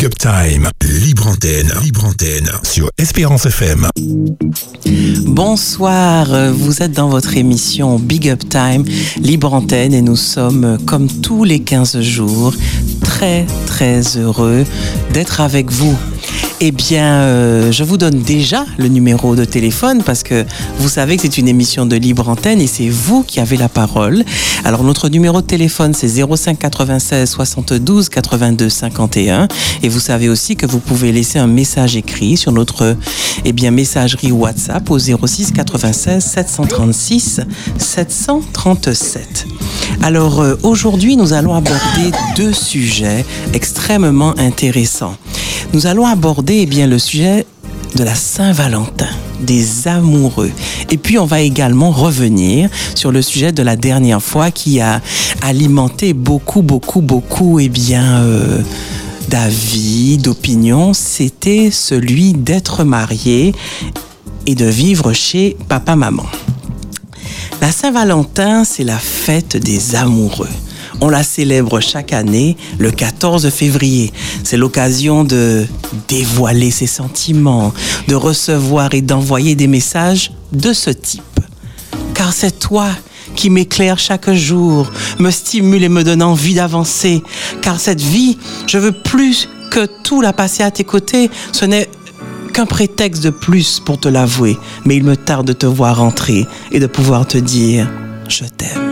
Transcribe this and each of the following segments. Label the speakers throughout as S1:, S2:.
S1: Big Up Time, libre antenne, libre antenne sur Espérance FM.
S2: Bonsoir, vous êtes dans votre émission Big Up Time, libre antenne et nous sommes comme tous les 15 jours très très heureux d'être avec vous. Eh bien, euh, je vous donne déjà le numéro de téléphone parce que vous savez que c'est une émission de libre antenne et c'est vous qui avez la parole. Alors, notre numéro de téléphone, c'est 05 96 72 82 51. Et vous savez aussi que vous pouvez laisser un message écrit sur notre eh bien, messagerie WhatsApp au 06 96 736 737. Alors, euh, aujourd'hui, nous allons aborder deux sujets extrêmement intéressants. Nous allons aborder eh bien, le sujet de la Saint-Valentin, des amoureux. Et puis on va également revenir sur le sujet de la dernière fois qui a alimenté beaucoup, beaucoup, beaucoup, eh bien, euh, d'avis, d'opinions. C'était celui d'être marié et de vivre chez papa-maman. La Saint-Valentin, c'est la fête des amoureux. On la célèbre chaque année le 14 février. C'est l'occasion de dévoiler ses sentiments, de recevoir et d'envoyer des messages de ce type. Car c'est toi qui m'éclaire chaque jour, me stimule et me donne envie d'avancer. Car cette vie, je veux plus que tout la passer à tes côtés. Ce n'est qu'un prétexte de plus pour te l'avouer. Mais il me tarde de te voir entrer et de pouvoir te dire je t'aime.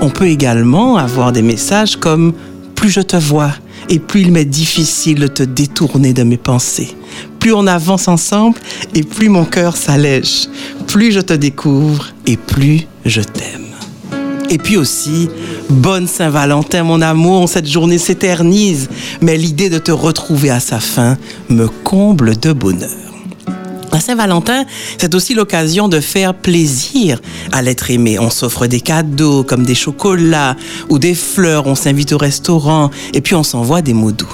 S2: On peut également avoir des messages comme plus je te vois et plus il m'est difficile de te détourner de mes pensées. Plus on avance ensemble et plus mon cœur s'allège. Plus je te découvre et plus je t'aime. Et puis aussi, bonne Saint-Valentin, mon amour, cette journée s'éternise, mais l'idée de te retrouver à sa fin me comble de bonheur. La Saint-Valentin, c'est aussi l'occasion de faire plaisir à l'être aimé. On s'offre des cadeaux comme des chocolats ou des fleurs, on s'invite au restaurant et puis on s'envoie des mots doux.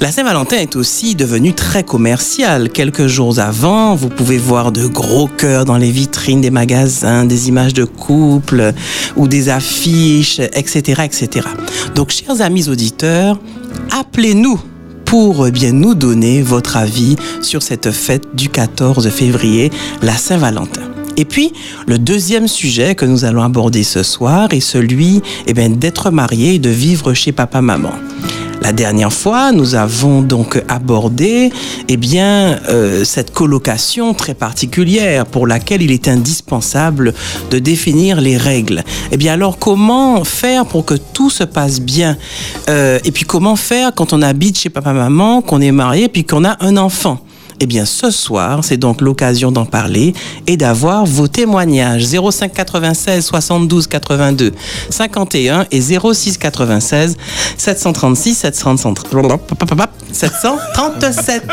S2: La Saint-Valentin est aussi devenue très commerciale. Quelques jours avant, vous pouvez voir de gros cœurs dans les vitrines des magasins, des images de couples ou des affiches, etc., etc. Donc, chers amis auditeurs, appelez-nous pour eh bien nous donner votre avis sur cette fête du 14 février, la Saint-Valentin. Et puis, le deuxième sujet que nous allons aborder ce soir est celui eh d'être marié et de vivre chez papa-maman. La dernière fois, nous avons donc abordé eh bien, euh, cette colocation très particulière pour laquelle il est indispensable de définir les règles. Eh bien alors, comment faire pour que tout se passe bien? Euh, Et puis comment faire quand on habite chez papa-maman, qu'on est marié, puis qu'on a un enfant? Eh bien, ce soir, c'est donc l'occasion d'en parler et d'avoir vos témoignages. 05 96 72 82 51 et 06 96 736 737.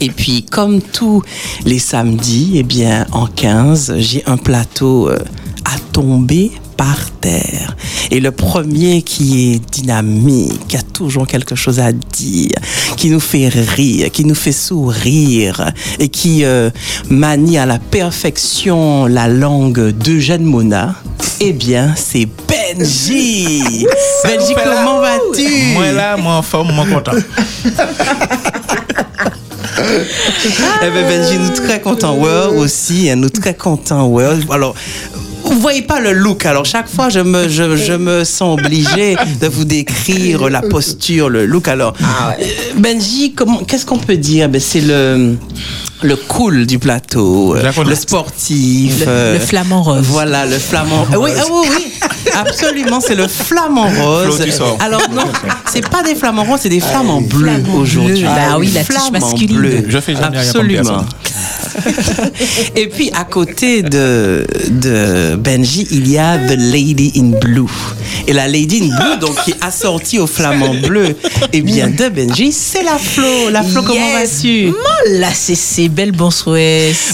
S2: Et puis, comme tous les samedis, eh bien, en 15, j'ai un plateau euh, à tomber par terre. Et le premier qui est dynamique, qui a toujours quelque chose à dire, qui nous fait rire, qui nous fait sourire et qui euh, manie à la perfection la langue d'Eugène Mona, eh bien, c'est Benji. Benji, comment vas-tu?
S3: Moi là, moi en forme, moi content.
S2: eh bien, Benji, nous très contents. Ouais, aussi, hein, nous très contents. Ouais. Alors, vous voyez pas le look. Alors chaque fois, je me, je, je me sens obligé de vous décrire la posture, le look. Alors,
S4: Ah
S2: euh, Benji, comment, qu'est-ce qu'on peut dire? Ben, C'est le le cool du plateau, euh, le sportif,
S4: Le-
S2: euh,
S4: le flamant rose.
S2: Voilà, le flamant. Ah oui, ah oui, oui, absolument, c'est le flamant rose. Alors non, c'est pas des flamants roses, c'est des flamants bleus aujourd'hui.
S4: Bah oui, la touche
S2: Flamants
S4: masculine.
S2: bleus.
S3: Je fais jamais
S2: Absolument. Et puis à côté de, de Benji, il y a The Lady in Blue. Et la Lady in Blue, donc qui est assortie au flamant bleu, et bien de Benji, c'est la Flo. La Flo, comment
S4: Yes.
S2: vas-tu?
S4: Oh là, c'est c'est belle bonsoir.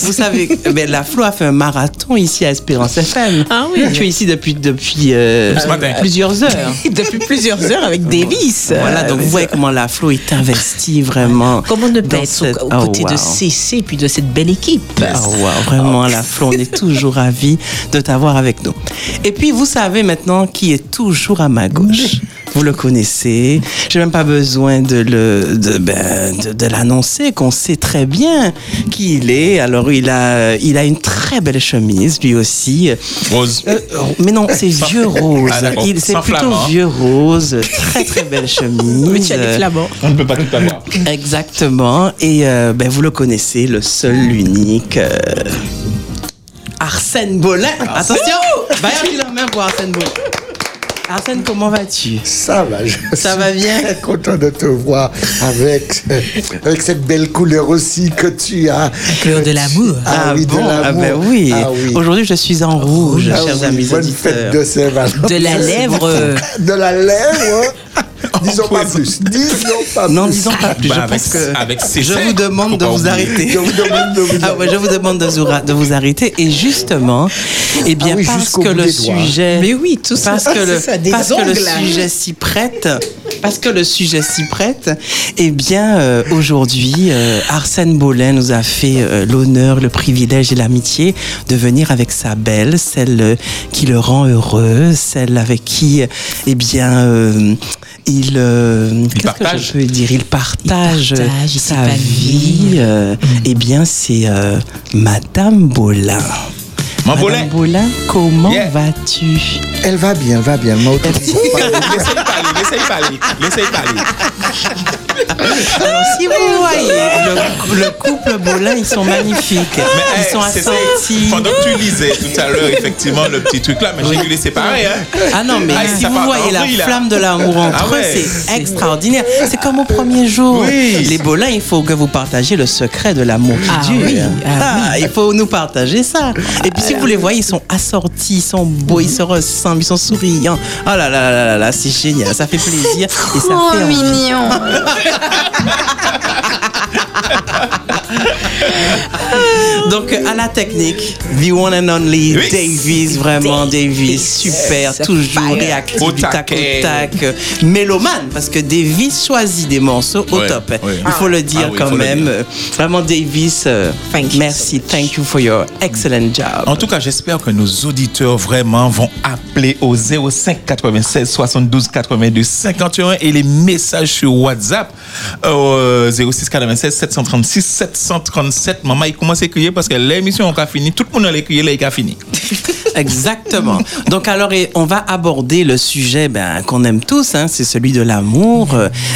S2: Vous savez, ben, la Flo a fait un marathon ici à Espérance FM.
S4: Ah oui.
S2: Tu es ici depuis, depuis euh, plusieurs heures.
S4: Depuis plusieurs heures avec Davis.
S2: Voilà, donc vous voyez comment la Flo est investie vraiment.
S4: Comment ne pas être
S2: cette-
S4: aux
S2: Oh,
S4: côtés de. CC puis de cette belle équipe
S2: Oh, wow, vraiment, la Flo, on est toujours ravis de t'avoir avec nous. Et puis, vous savez maintenant qui est toujours à ma gauche. Vous le connaissez. J'ai même pas besoin de le de, ben, de, de l'annoncer, qu'on sait très bien qui il est. Alors il a il a une très belle chemise lui aussi.
S3: Rose.
S2: Euh, mais non, c'est vieux rose.
S3: Ah.
S2: Il- c'est plutôt
S3: flamand.
S2: vieux rose. Très très belle chemise.
S4: Mais tu as des flamands.
S3: On ne peut pas tout avoir.
S2: Exactement. Et euh, ben, vous le connaissez, le seul, l'unique. euh, Arsène Bolin. Attention Va la main pour Arsène Bolin. Arsène, comment vas-tu?
S5: Ça va, je
S2: Ça
S5: suis
S2: va bien?
S5: très content de te voir avec, avec cette belle couleur aussi que tu as.
S4: couleur de l'amour.
S5: Ah, oui,
S2: bon?
S5: De l'amour.
S2: Ah ben oui.
S5: Ah oui.
S2: Aujourd'hui, je suis en rouge,
S5: Ah
S2: chers
S5: oui,
S2: amis
S5: bonne
S2: auditeurs.
S5: fête de Saint-Valentin.
S4: De la lèvre.
S5: De la lèvre. Disons pas plus. Disons pas
S2: Non,
S5: plus.
S2: disons pas plus.
S3: Bah,
S2: je
S3: avec-
S2: pense que
S3: avec
S2: je vous demande de vous arrêter.
S5: Je vous demande de vous
S2: Ah ouais, je vous demande de vous, arrêter. Et justement, eh bien,
S5: Ah oui,
S2: parce que le sujet.
S4: Mais oui, tout ça.
S2: parce que le,
S4: c'est ça, des
S2: parce que le sujet s'y prête, parce que le sujet s'y prête, eh bien, euh, aujourd'hui, euh, Arsène Bolin nous a fait euh, l'honneur, le privilège et l'amitié de venir avec sa belle, celle qui le rend heureux, celle avec qui, eh bien, euh, il, euh, qu'est-ce que
S3: partage.
S2: je peux dire? Il partage,
S4: Il partage, il
S2: sa
S4: s'épanouit.
S2: vie. euh, Eh bien, c'est euh, Madame Bolin.
S3: Mon
S2: comment
S3: Yeah.
S2: vas-tu?
S5: Elle va bien, elle va bien. Parler.
S3: Laissez-y parler, laissez-y parler, laissez-y parler.
S2: Alors, si vous voyez le, le couple Bolin, ils sont magnifiques.
S3: Mais,
S2: ils
S3: hey,
S2: sont assortis.
S3: Pendant que tu lisais tout à l'heure, effectivement, le petit truc là, mais j'ai dû les séparer. Hein.
S2: Ah non, mais
S3: Ah,
S2: si vous voyez la
S3: là.
S2: flamme de l'amour entre
S3: Ah
S2: eux, c'est extraordinaire. C'est comme au premier jour.
S3: Oui.
S2: Les Bolins, il faut que vous partagiez le secret de l'amour qui
S4: Ah
S2: dure.
S4: oui, ah
S2: Ah, il faut nous partager ça. Et puis si vous les voyez, ils sont assortis, ils sont beaux, ils se ressemblent, ils sont souriants. Oh là là là là là, là, c'est génial, ça fait plaisir. Et ça
S6: Oh,
S2: fait
S6: mignon.
S2: Donc à la technique, the one and only
S3: Oui.
S2: Davis, vraiment Davis, super, toujours réactif,
S3: Au
S2: du tac au tac, euh, mélomane, parce que Davis choisit des morceaux au
S3: Ouais,
S2: top.
S3: ouais.
S2: Il faut le dire
S3: Ah oui,
S2: quand même.
S3: dire.
S2: Euh, Vraiment Davis, euh,
S4: Thank you
S2: merci, thank you for your excellent job.
S3: En tout cas, j'espère que nos auditeurs vraiment vont appeler au 05 96 72 82 51 et les messages sur WhatsApp au 06 96 736 737. Maman, il commence à crier parce que l'émission a fini. Tout le monde a crié, là, il a fini.
S2: Exactement. Donc alors, on va aborder le sujet ben, qu'on aime tous, hein, c'est celui de l'amour.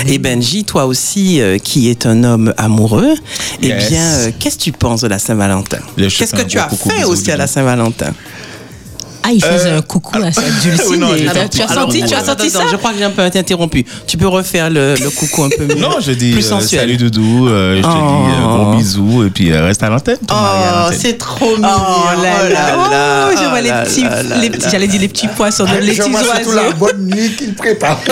S2: Et Benji, toi aussi, euh, qui est un homme amoureux, eh
S3: Yes.
S2: bien, euh, qu'est-ce que tu penses de la Saint-Valentin? Qu'est-ce que tu as fait aussi à la. Saint-Valentin?
S4: Ah, il faisait un coucou à sa dulcine.
S3: oui, non,
S4: et tu as senti, tu as senti
S2: attends,
S4: ça
S2: Je crois que j'ai un peu été interrompu. Tu peux refaire le, le coucou un peu mieux?
S3: Non, je dis
S2: plus
S3: euh,
S2: sensuel.
S3: salut Doudou, euh, je te dis euh,
S2: Oh.
S3: gros bisous et puis euh, reste à l'antenne.
S2: Oh, c'est trop mignon.
S4: Oh là là.
S2: là,
S4: Oh, je vois les
S2: là
S4: petits, j'allais dire les petits poissons, les
S5: Je
S4: petits
S5: vois surtout la
S4: oiseaux.
S5: bonne nuit qu'il prépare.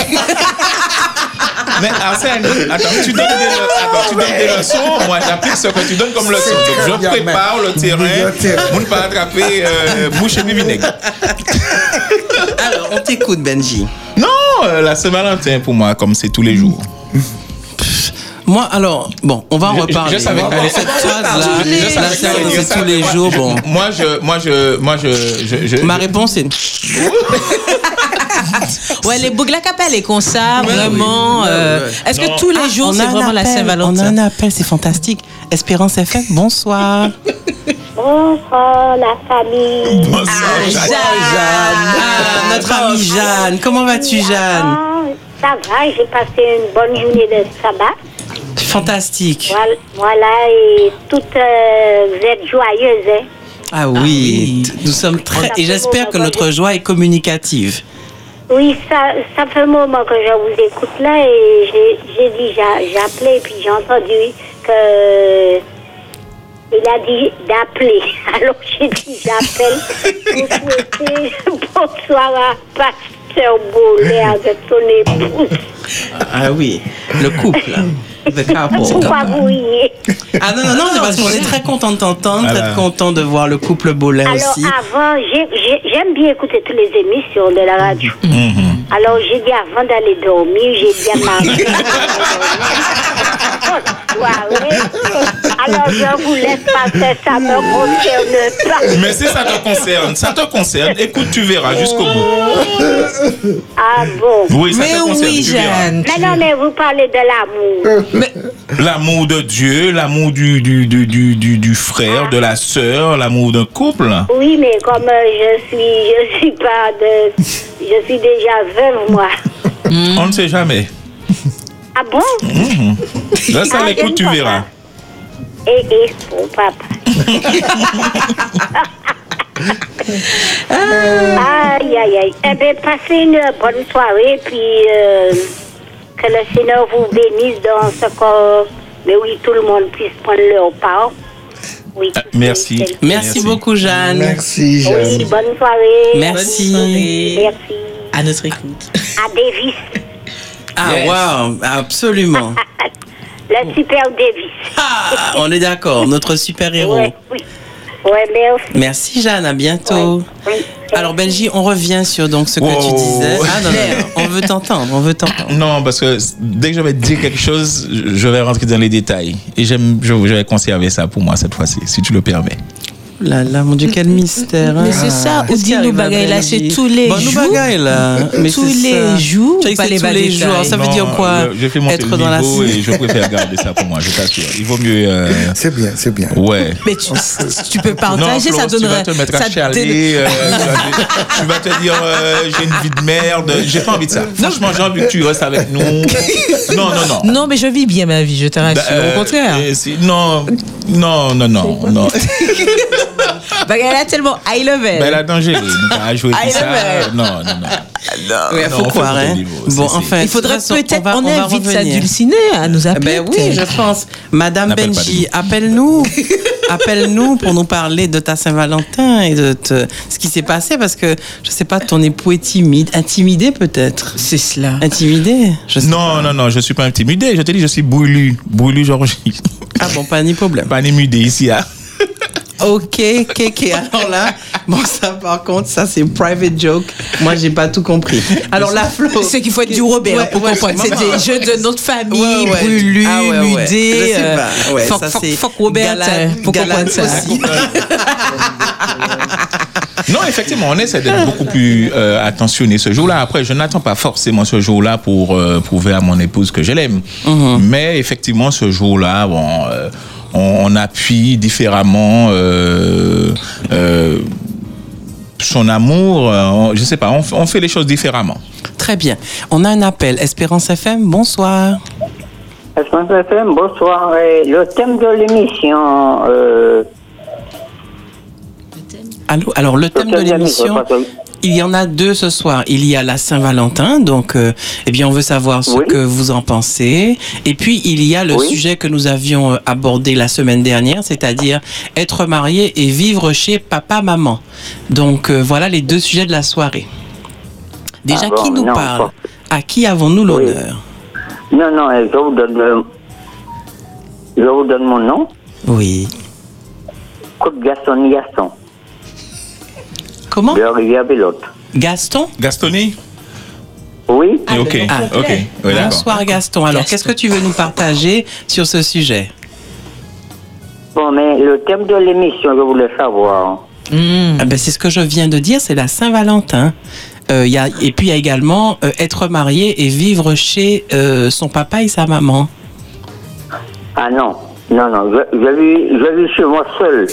S3: Mais Arsène, attends, tu donnes des, le- attends, tu donnes des leçons, moi j'applique ce que tu donnes comme leçon. Donc je prépare le terrain, on ne pas attraper euh, bouche et vinaigre.
S2: Alors, on t'écoute, Benji.
S3: Non, euh, la Saint-Valentin pour moi, comme c'est tous les jours.
S2: Moi, alors, bon, on va en
S3: je-
S2: reparler.
S3: je savais
S2: Bon,
S3: que t'allais-
S2: cette phrase-là, c'est tous les
S3: moi-
S2: jours, bon.
S3: Moi, je, moi, je, moi, je, je, je-
S2: Ma réponse est
S4: Ouais, les Bougla Capelle est comme ça, vraiment.
S2: Ouais,
S4: euh,
S2: ouais.
S4: Est-ce que tous les
S2: Ah,
S4: jours,
S2: on
S4: c'est vraiment la
S2: appel, On a
S4: Saint-Valentin
S2: un appel, c'est fantastique. Espérance FM, bonsoir.
S6: Bonsoir, la famille.
S3: Bonsoir, Jacques.
S2: Ah, notre amie Jeanne. Comment vas-tu, Jeanne?
S6: Ah, ça va, j'ai passé une bonne journée de sabbat.
S2: Fantastique.
S6: Voilà, et toutes, euh, vous êtes joyeuses, hein?
S2: Ah oui,
S4: oui.
S2: nous sommes très. Et j'espère que notre joie est communicative.
S6: Oui, ça, ça fait un moment que je vous écoute là et j'ai dit, j'a- j'ai appelé et puis j'ai entendu que il a dit d'appeler. Alors j'ai dit, j'appelle pour souhaiter bonsoir à Pasteur Bollet avec son épouse.
S2: Ah oui, le couple. The couple.
S6: Pourquoi vous riez?
S2: Ah non, non, non, c'est parce qu'on est très content de t'entendre, très content de voir le couple Bolin
S6: Alors
S2: aussi.
S6: avant, j'ai- j'ai- j'aime bien écouter toutes les émissions de la radio.
S3: Mhm.
S6: Alors j'ai dit avant d'aller dormir, j'ai dit à ma mère, Bonne soirée. Alors je vous laisse passer, ça me concerne pas.
S3: Mais si ça te concerne, ça te concerne, écoute, tu verras jusqu'au bout.
S6: Ah bon
S3: Oui, ça
S4: Mais
S3: te concerne,
S4: oui,
S3: tu verras.
S6: Mais non, mais vous parlez de l'amour.
S3: L'amour de Dieu, l'amour du, du, du, du, du, du frère, de la sœur, l'amour d'un couple?
S6: Oui, mais comme euh, je suis, je suis pas de, je suis déjà veuve moi.
S3: On ne sait jamais.
S6: Ah bon?
S3: Là, ça
S6: Ah,
S3: l'écoute, tu verras.
S6: Eh eh, mon papa. aïe aïe aïe. Eh bien, passez une bonne soirée, puis euh, que le Seigneur vous bénisse dans ce corps. Mais oui, tout le monde puisse prendre leur part. Oui.
S3: Ah, merci.
S6: Oui,
S2: Merci,
S3: Merci.
S2: beaucoup, Jeanne.
S5: Merci, Jeanne.
S6: Oui, bonne soirée.
S2: Merci.
S6: Merci.
S4: À notre écoute.
S6: À Davis.
S2: Ah, wow, absolument.
S6: Le super Davis.
S2: Ah, on est d'accord, notre super-héros.
S6: Ouais, oui. Ouais, merci.
S2: Merci, Jeanne, à bientôt.
S6: Oui.
S2: Alors, Benji, on revient sur donc ce que tu disais. Ah, non, non, non, on veut t'entendre, on veut t'entendre.
S3: Non, parce que dès que je vais te dire quelque chose, je vais rentrer dans les détails. Et j'aime, je, je vais conserver ça pour moi cette fois-ci, si tu le permets.
S2: Là, là, mon Dieu, quel mystère. hein.
S4: Mais c'est ça,
S2: Qu'est-ce
S4: ou dit nous bagaille là, c'est tous les
S2: Bon, nous
S4: jours.
S2: bagaille là. Mais
S4: Tous les
S2: ça.
S4: jours, pas les
S2: tous les
S4: détails.
S2: jours. Ça veut
S3: Non,
S2: dire quoi
S3: je- J'ai fait monter
S2: Être dans la
S3: et je préfère garder ça pour moi, je t'assure. Il vaut mieux. euh,
S5: C'est bien, c'est bien.
S3: ouais.
S4: Mais tu, tu peux
S3: Non,
S4: partager, ça
S3: Claude, tu
S4: donnerait.
S3: vas te mettre
S4: ça
S3: à chialer, euh, tu, vas, te dire euh, j'ai une vie de merde. J'ai pas envie de ça. Franchement, j'ai envie que tu restes avec nous. Non, non, non.
S4: Non, mais je vis bien ma vie, je te rassure.
S3: Euh,
S4: Au contraire.
S3: si- non, non, non, non, non.
S4: Bagaille là, tellement high level.
S3: Ben, la danger, nous pas jouer
S4: Ah,
S3: tout ça.
S4: est
S3: Non, non, non.
S2: Oui, il
S3: Non,
S2: faut
S3: on
S2: croire. Hein.
S3: niveau,
S2: Bon, enfin,
S4: Il faudrait peut-être qu'on
S2: va
S4: invite sa dulcinée à nous appeler.
S2: Ben oui, je pense. Madame Benji, appelle-nous. Appelle-nous pour nous parler de ta Saint-Valentin et de te- ce qui s'est passé parce que, je sais pas, ton époux est timide. Intimidé peut-être
S4: C'est cela.
S2: Intimidé? Je sais
S3: Non, non, non, je suis pas intimidé. Je te dis, je suis brûlu. Brûlu, Georgie.
S2: Ah bon, pas ni problème.
S3: Pas intimidé ici. Hein.
S2: Ok, ok, ok. Alors là, bon, ça par contre, ça c'est private joke. Moi, j'ai pas tout compris. Alors la Flo.
S4: C'est qu'il faut être du Robert
S2: Ouais,
S4: pour
S2: ouais,
S4: comprendre. C'est des jeux de notre famille,
S2: Ouais, ouais.
S4: brûlus,
S2: Ah ouais, ouais.
S4: mudés.
S2: Je sais
S4: euh,
S2: pas. Ouais,
S4: fuck,
S2: ça,
S4: fuck,
S2: c'est
S4: fuck Robert
S2: galade-
S4: hein, pour comprendre ça.
S2: aussi.
S3: Non, effectivement, on essaie d'être beaucoup plus euh, attentionné ce jour-là. Après, je n'attends pas forcément ce jour-là pour euh, prouver à mon épouse que je l'aime. Mais effectivement, ce jour-là, bon, euh, on, on appuie différemment euh, euh, son amour. euh, on- je sais pas, on, fait les choses différemment.
S2: Très bien. On a un appel. Espérance FM, bonsoir.
S7: Espérance FM, bonsoir. Le thème de l'émission, euh,
S2: Allô Alors, le thème de l'émission, il y en a deux ce soir. Il y a la Saint-Valentin, donc, euh, eh bien, on veut savoir ce
S7: Oui.
S2: que vous en pensez. Et puis, il y a le
S7: Oui.
S2: sujet que nous avions euh, abordé la semaine dernière, c'est-à-dire être marié et vivre chez papa-maman. Donc, euh, voilà les deux sujets de la soirée. Déjà,
S7: Ah bon,
S2: qui nous
S7: non,
S2: parle?
S7: pas-
S2: À qui avons-nous l'honneur?
S7: Non, non, euh, je vous donne, euh, je vous donne mon nom.
S2: Oui.
S7: Côte Gaston Gaston,
S2: Comment
S7: de Rivière Pilote.
S2: Gaston
S3: Gastoni
S7: Oui,
S4: Ah,
S3: Ok,
S2: Ah. Bonsoir Gaston. Alors,
S4: Gaston.
S2: qu'est-ce que tu veux nous partager sur ce sujet
S7: bon, mais le thème de l'émission, je voulais savoir.
S4: Hmm.
S2: Ah ben, c'est ce que je viens de dire, c'est la Saint-Valentin. Euh, il y a, et puis il y a également euh, être marié et vivre chez euh, son papa et sa maman.
S7: Ah non, non, non, je, je, vis, je vis chez moi seul.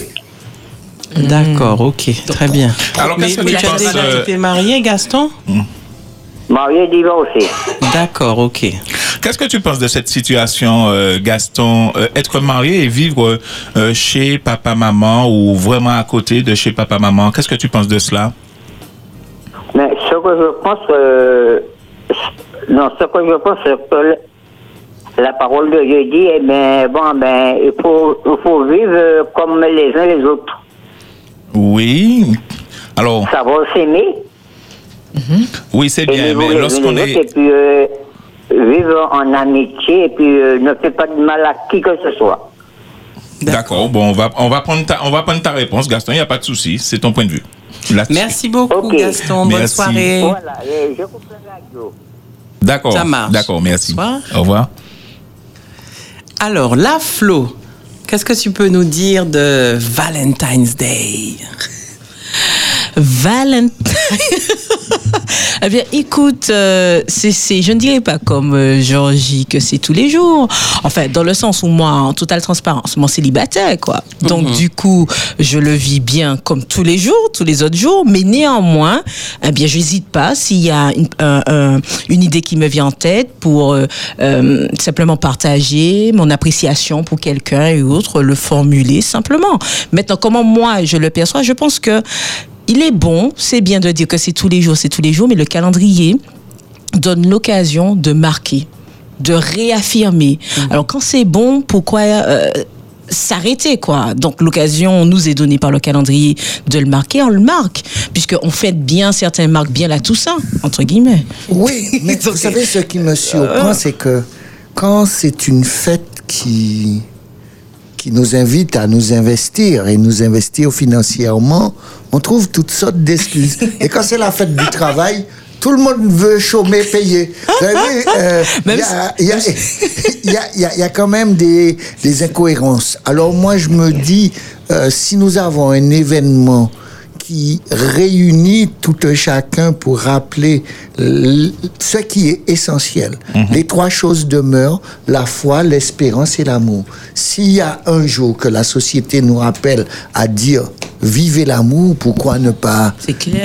S2: D'accord, ok, très bien.
S3: Alors,
S2: Mais,
S3: qu'est-ce que
S2: mais
S3: tu
S2: as
S3: penses
S2: déjà
S3: euh,
S2: été marié, Gaston
S7: Marié divorcé.
S2: D'accord, ok.
S3: Qu'est-ce que tu penses de cette situation, euh, Gaston euh, Être marié et vivre euh, chez papa-maman ou vraiment à côté de chez papa-maman, qu'est-ce que tu penses de cela?
S7: Mais ce que je pense, euh, non, ce que je pense, c'est que la parole de Dieu dit, eh ben, bon, ben, il faut, il faut vivre comme les uns les autres.
S3: Oui. Alors,
S7: Savoir s'aimer,
S3: oui, c'est bien, mais lorsqu'on est...
S7: et puis euh, vivre en amitié, et puis euh, ne fait pas de mal à qui que ce soit.
S3: D'accord, bon, on va, on, va prendre ta, on va prendre ta réponse, Gaston, il n'y a pas de souci, c'est ton point de vue.
S2: Merci beaucoup. Gaston. Bonne soirée.
S7: Voilà, je coupe la radio.
S3: D'accord,
S2: Ça marche.
S3: d'accord, merci.
S2: Bonsoir.
S3: Au revoir.
S2: Alors, la Flo, qu'est-ce que tu peux nous dire de Valentine's Day?
S4: Valentine. eh bien, écoute, euh, c'est, je ne dirais pas comme euh, Georgie que c'est tous les jours. Enfin, dans le sens où moi, en totale transparence, mon célibataire, quoi. Donc, du coup, je le vis bien comme tous les jours, tous les autres jours. Mais néanmoins, eh bien, j'hésite pas s'il y a une, un- un- une idée qui me vient en tête pour euh, euh, simplement partager mon appréciation pour quelqu'un et autre, le formuler simplement. Maintenant, comment moi je le perçois, je pense que il est bon, c'est bien de dire que c'est tous les jours, c'est tous les jours, mais le calendrier donne l'occasion de marquer, de réaffirmer. Alors quand c'est bon, pourquoi euh, s'arrêter quoi? Donc l'occasion nous est donnée par le calendrier de le marquer, on le marque, puisqu'on fête bien, certains marquent bien la Toussaint, entre guillemets.
S5: Oui, mais vous savez, ce qui me surprend, c'est que quand c'est une fête qui, qui nous invite à nous investir et nous investir financièrement, on trouve toutes sortes d'excuses. Et quand c'est la fête du travail, tout le monde veut chômer, payer. Vous savez, euh, il y, y, y a quand même des, des incohérences. Alors moi, je me dis, euh, si nous avons un événement qui réunit tout un chacun pour rappeler ce qui est essentiel. Les trois choses demeurent, la foi, l'espérance et l'amour. S'il y a un jour que la société nous rappelle à dire vivez l'amour, pourquoi ne pas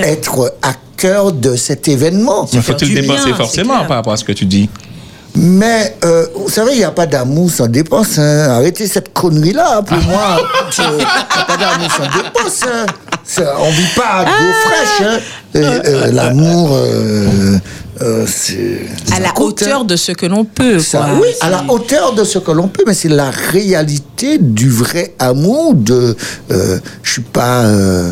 S5: être à cœur de cet événement?
S3: Mais faut-il dépenser forcément par rapport à ce que tu dis?
S5: Mais, euh, vous savez, il n'y a pas d'amour sans dépense. hein. Arrêtez cette connerie-là. Pour moi, il n'y a pas d'amour sans dépense. hein. Ça, on ne vit pas d'eau fraîche. hein. Et, euh, L'amour, euh, euh, c'est...
S4: À la
S5: coûte,
S4: hauteur
S5: hein.
S4: de ce que l'on peut.
S5: Ça,
S4: quoi.
S5: oui, à la hauteur de ce que l'on peut, mais c'est la réalité du vrai amour. De, euh, je suis pas euh,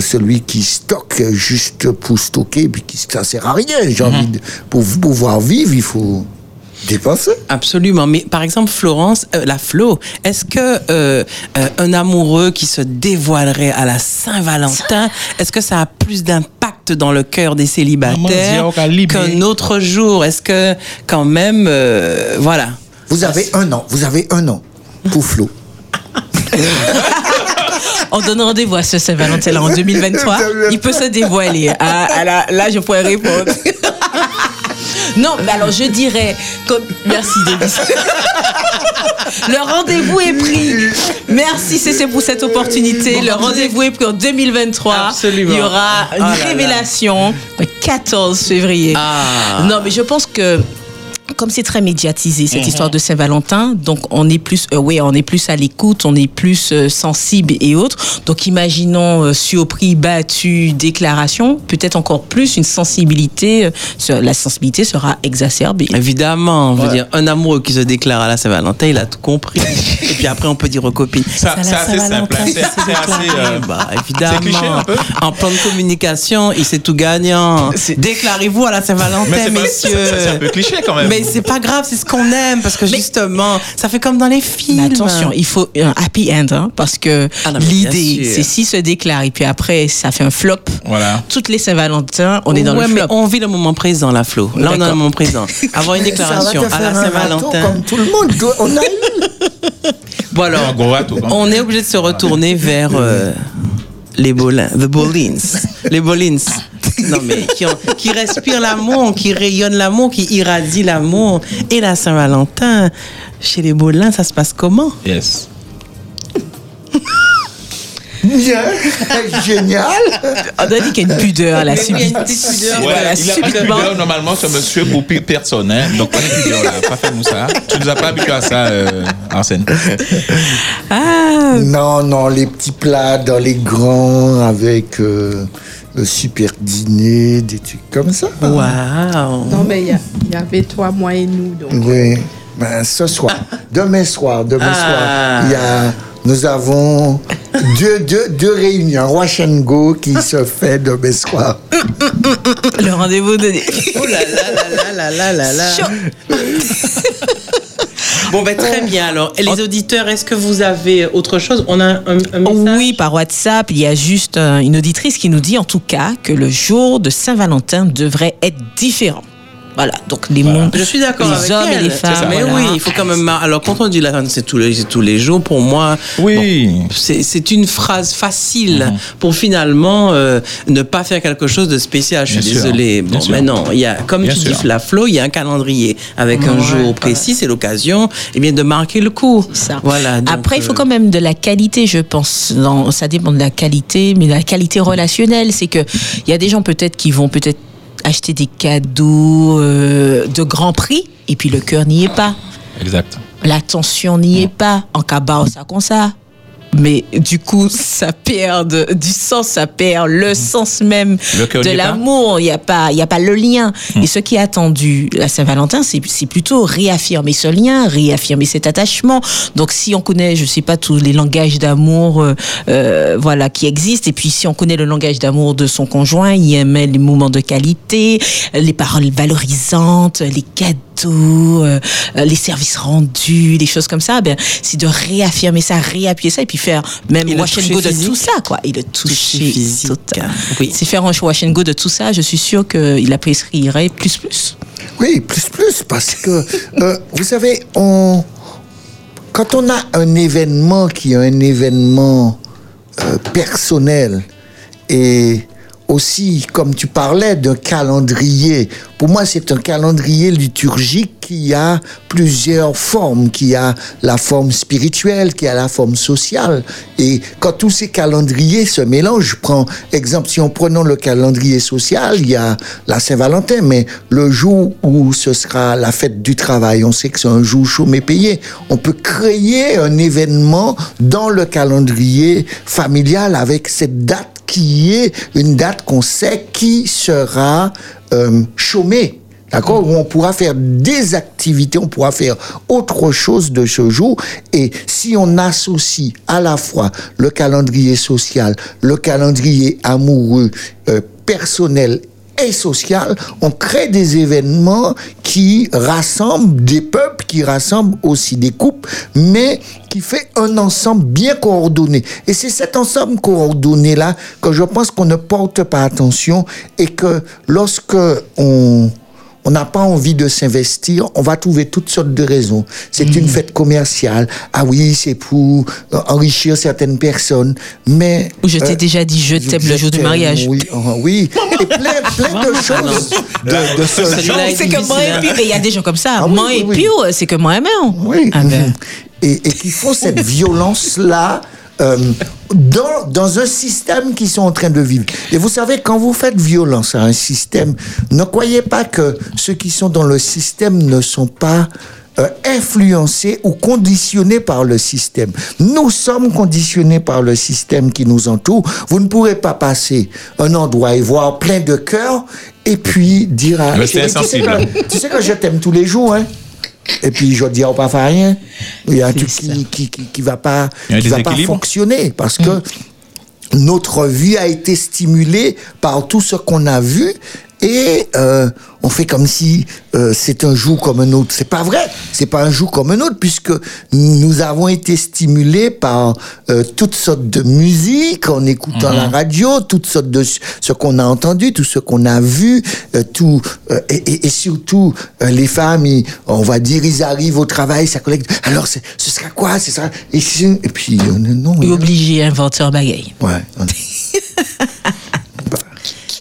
S5: celui qui stocke juste pour stocker, puis qui ça sert à rien. J'ai envie de, pour pouvoir vivre, il faut dépenser.
S2: Absolument. Mais par exemple, Florence, euh, la Flo, est-ce que euh, euh, un amoureux qui se dévoilerait à la Saint-Valentin, est-ce que ça a plus d'impact dans le cœur des célibataires qu'un autre jour? Est-ce que quand même, euh, voilà.
S5: Vous avez un an, vous avez un an pour Flo.
S4: On donne rendez-vous à ce Saint-Valentin en 2023. Il peut se dévoiler. Ah, ah, là, là, je pourrais répondre. Non, mais alors je dirais comme merci Denis. Le rendez-vous est pris. Merci CC pour cette opportunité. Le rendez-vous est pris en 2023.
S2: Absolument.
S4: Il y aura une
S2: Oh là là.
S4: révélation le 14 février.
S2: Ah.
S4: Non, mais je pense que comme c'est très médiatisé cette histoire de Saint-Valentin, donc on est plus, euh, oui, on est plus à l'écoute, on est plus euh, sensible et autres. Donc imaginons euh, surpris, battu, déclaration, peut-être encore plus une sensibilité. euh, la sensibilité sera exacerbée.
S2: Évidemment, je veux dire, un amoureux qui se déclare à la Saint-Valentin, il a tout compris. Et puis après, on peut dire aux copines.
S3: Ça- c'est
S2: Saint-Valentin
S3: simple, C'est- c'est assez,
S2: Bah, évidemment.
S3: c'est cliché un peu.
S2: En plan de communication, il sait tout gagnant. Déclarez-vous à la Saint-Valentin,
S3: c'est
S2: messieurs.
S3: c'est- c'est un peu cliché quand même.
S2: Mais c'est pas grave, c'est ce qu'on aime, parce que justement, ça fait comme dans les films.
S4: Mais attention, il faut un happy end, hein, parce que
S2: Ah mais
S4: l'idée, c'est s'il se déclare et puis après, ça fait un flop.
S3: Voilà.
S4: Toutes les Saint-Valentin, on est dans
S2: ouais,
S4: le
S2: mais
S4: flop.
S2: on vit le moment présent, la Flo. Là, on est dans le moment présent. Avoir une déclaration à la Saint-Valentin.
S5: Comme tout le monde. On a eu.
S2: Bon alors, on est obligé de se retourner vers euh, les Bolins, the Bolins, les Bolins. Non mais qui, respirent l'amour, qui rayonnent l'amour, qui irradient l'amour. Et la Saint-Valentin, chez les Bolins, ça se passe comment?
S3: Yes.
S5: Bien. Génial.
S4: On a dit qu'il y a une pudeur,
S2: a
S4: subite.
S3: Ouais,
S4: Voilà,
S3: il a pas de
S4: subitement.
S3: pudeur, normalement, ce monsieur pour personne. Hein. Donc, pas de pudeur, là. Pas fait nous ça. Tu nous as pas habitués à ça, euh, Arsène.
S4: Ah,
S5: Non, non, les petits plats dans les grands avec euh, le super dîner, des trucs comme ça.
S2: Waouh
S8: Non, mais il y, a- il y avait toi, moi et nous. Donc.
S5: Oui. Ben, ce soir, demain soir, demain
S2: Ah.
S5: soir, il y a, nous avons deux, deux, deux réunions, Wash and Go qui se fait demain soir.
S4: le rendez-vous de.
S2: Oh là là là là là là là. Bon ben très bien alors. Et les auditeurs, est-ce que vous avez autre chose? On a un, un message?
S4: Oui, par WhatsApp, il y a juste euh, une auditrice qui nous dit en tout cas que le jour de Saint-Valentin devrait être différent. Voilà, donc les mondes,
S2: Je suis d'accord
S4: les
S2: avec
S4: hommes
S2: elle.
S4: et les femmes.
S2: Mais
S4: voilà.
S2: oui, il faut quand même. Alors, quand on dit la femme, c'est tous les, c'est tous les jours, pour moi,
S3: Oui.
S2: bon, c'est c'est une phrase facile pour finalement euh, ne pas faire quelque chose de spécial. Je suis désolée.
S3: bien
S2: Bon,
S3: sûr.
S2: mais non, il y a, comme
S3: Bien
S2: tu
S3: sûr.
S2: dis, la flow, il y a un calendrier avec un
S4: Ouais,
S2: jour précis. C'est l'occasion, eh bien, de marquer le coup.
S4: Ça.
S2: Voilà. donc,
S4: Après, il faut
S2: euh,
S4: quand même de la qualité, je pense. Non, ça dépend de la qualité, mais de la qualité relationnelle, c'est que il y a des gens peut-être qui vont peut-être acheter des cadeaux euh, de grand prix et puis le cœur n'y est pas,
S3: Exact.
S4: l'attention n'y est pas. En cabas, ça comme ça. Mais du coup, ça perd du sens, ça perd le sens même
S3: Le
S4: de l'amour. Il n'y a pas, il y a pas le lien. Et ce qui est attendu à Saint-Valentin, c'est c'est plutôt réaffirmer ce lien, réaffirmer cet attachement. Donc, si on connaît, je sais pas tous les langages d'amour, euh, euh, voilà, qui existent, et puis si on connaît le langage d'amour de son conjoint, il aimait les moments de qualité, les paroles valorisantes, les cadeaux, euh, euh, les services rendus, des choses comme ça. Ben, c'est de réaffirmer ça, réappuyer ça, et puis faire même
S2: Et le
S4: wash and go de tout ça, quoi. Et le toucher
S2: Toucher physique.
S4: total.
S2: Oui.
S4: C'est faire un wash and go de tout ça. Je suis sûre qu'il apprécierait plus plus.
S5: Oui, plus plus, parce que, euh, vous savez, on, quand on a un événement qui est un événement euh, personnel et aussi, comme tu parlais d'un calendrier, pour moi c'est un calendrier liturgique qui a plusieurs formes, qui a la forme spirituelle, qui a la forme sociale. Et quand tous ces calendriers se mélangent, je prends exemple, si on prenons le calendrier social, il y a la Saint-Valentin, mais le jour où ce sera la fête du travail, on sait que c'est un jour chaud mais payé. On peut créer un événement dans le calendrier familial avec cette date qui est une date qu'on sait qui sera euh, chômée. D'accord? Où on pourra faire des activités, on pourra faire autre chose de ce jour. Et si on associe à la fois le calendrier social, le calendrier amoureux, euh, personnel et social, on crée des événements qui rassemblent des peuples, qui rassemblent aussi des couples, mais qui fait un ensemble bien coordonné. Et c'est cet ensemble coordonné-là que je pense qu'on ne porte pas attention et que lorsque on on n'a pas envie de s'investir, on va trouver toutes sortes de raisons. C'est une fête commerciale. Ah oui, c'est pour euh, enrichir certaines personnes. Mais
S4: Ou je t'ai
S5: euh,
S4: déjà dit je t'aime le jour du mariage.
S5: Oui, ah, oui. Et plein, plein de choses de, de ce genre.
S2: est
S4: C'est que moi et puis, mais il y a des gens comme ça.
S5: Ah oui,
S4: moi
S5: oui,
S4: et
S5: oui.
S4: oh, c'est que moi et moi.
S5: Oui.
S4: Ah ben.
S5: Et, et qui font cette violence-là euh, dans, dans un système qu'ils sont en train de vivre. Et vous savez, quand vous faites violence à un système, ne croyez pas que ceux qui sont dans le système ne sont pas euh, influencés ou conditionnés par le système. Nous sommes conditionnés par le système qui nous entoure. Vous ne pourrez pas passer un endroit et voir plein de cœurs et puis dire à... Chérie, tu sais tu sais que je t'aime tous les jours, hein et puis je dis, on pas faire rien. Il y a un truc qui, qui, qui, qui va pas, qui va pas fonctionner parce que notre vie a été stimulée par tout ce qu'on a vu et euh, on fait comme si euh, c'est un jour comme un autre. C'est pas vrai. C'est pas un jour comme un autre puisque nous avons été stimulés par euh, toutes sortes de musique en écoutant la radio, toutes sortes de ce qu'on a entendu, tout ce qu'on a vu, euh, tout euh, et, et- et surtout les femmes, ils- on va dire, ils arrivent au travail, ça collecte. Alors ce sera quoi? C'est ça et, puis non.
S4: Et
S5: euh,
S4: obligé à inventer un bagaille.
S5: Ouais.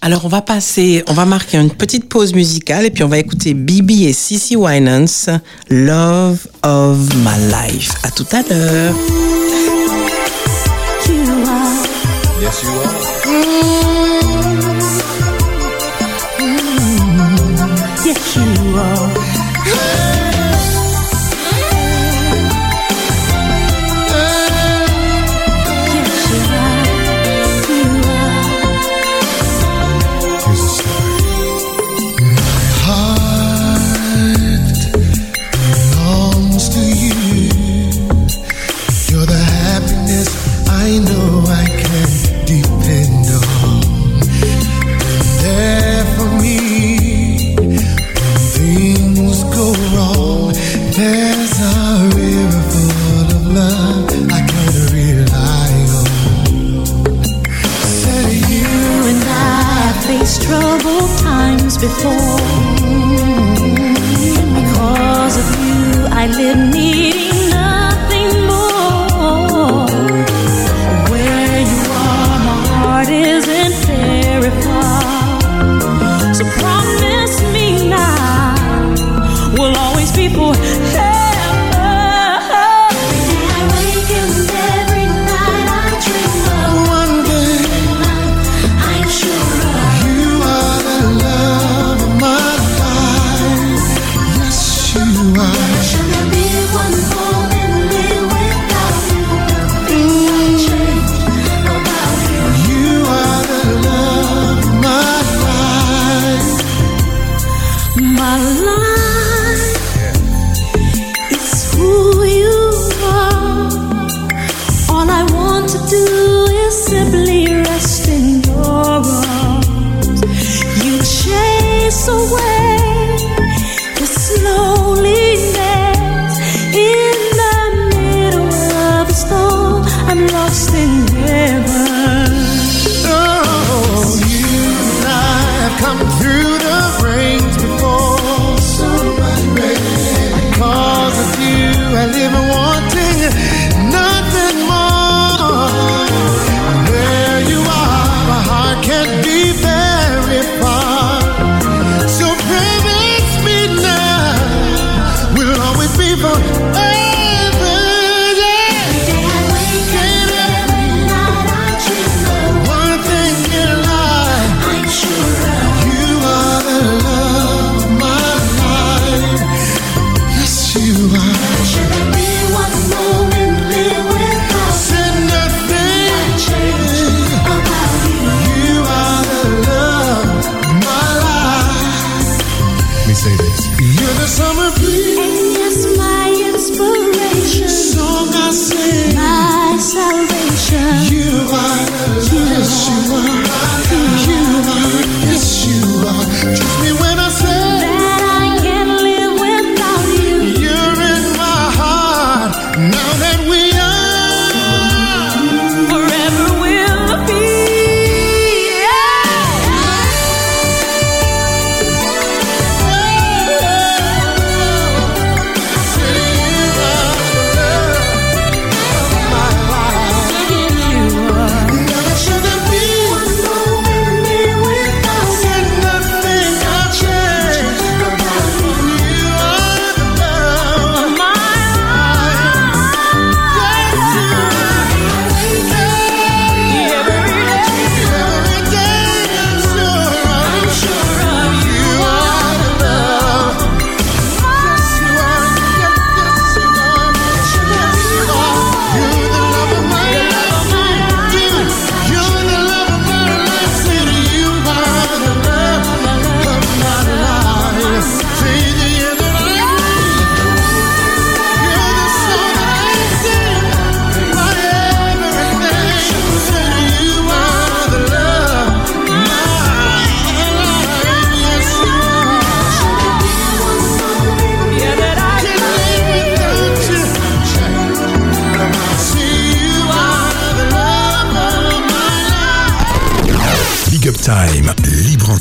S2: Alors, on va passer, on va marquer une petite pause musicale et puis on va écouter Bibi et Sissy Winans, Love of My Life. À tout à l'heure.
S3: Yes, you are.
S9: belongs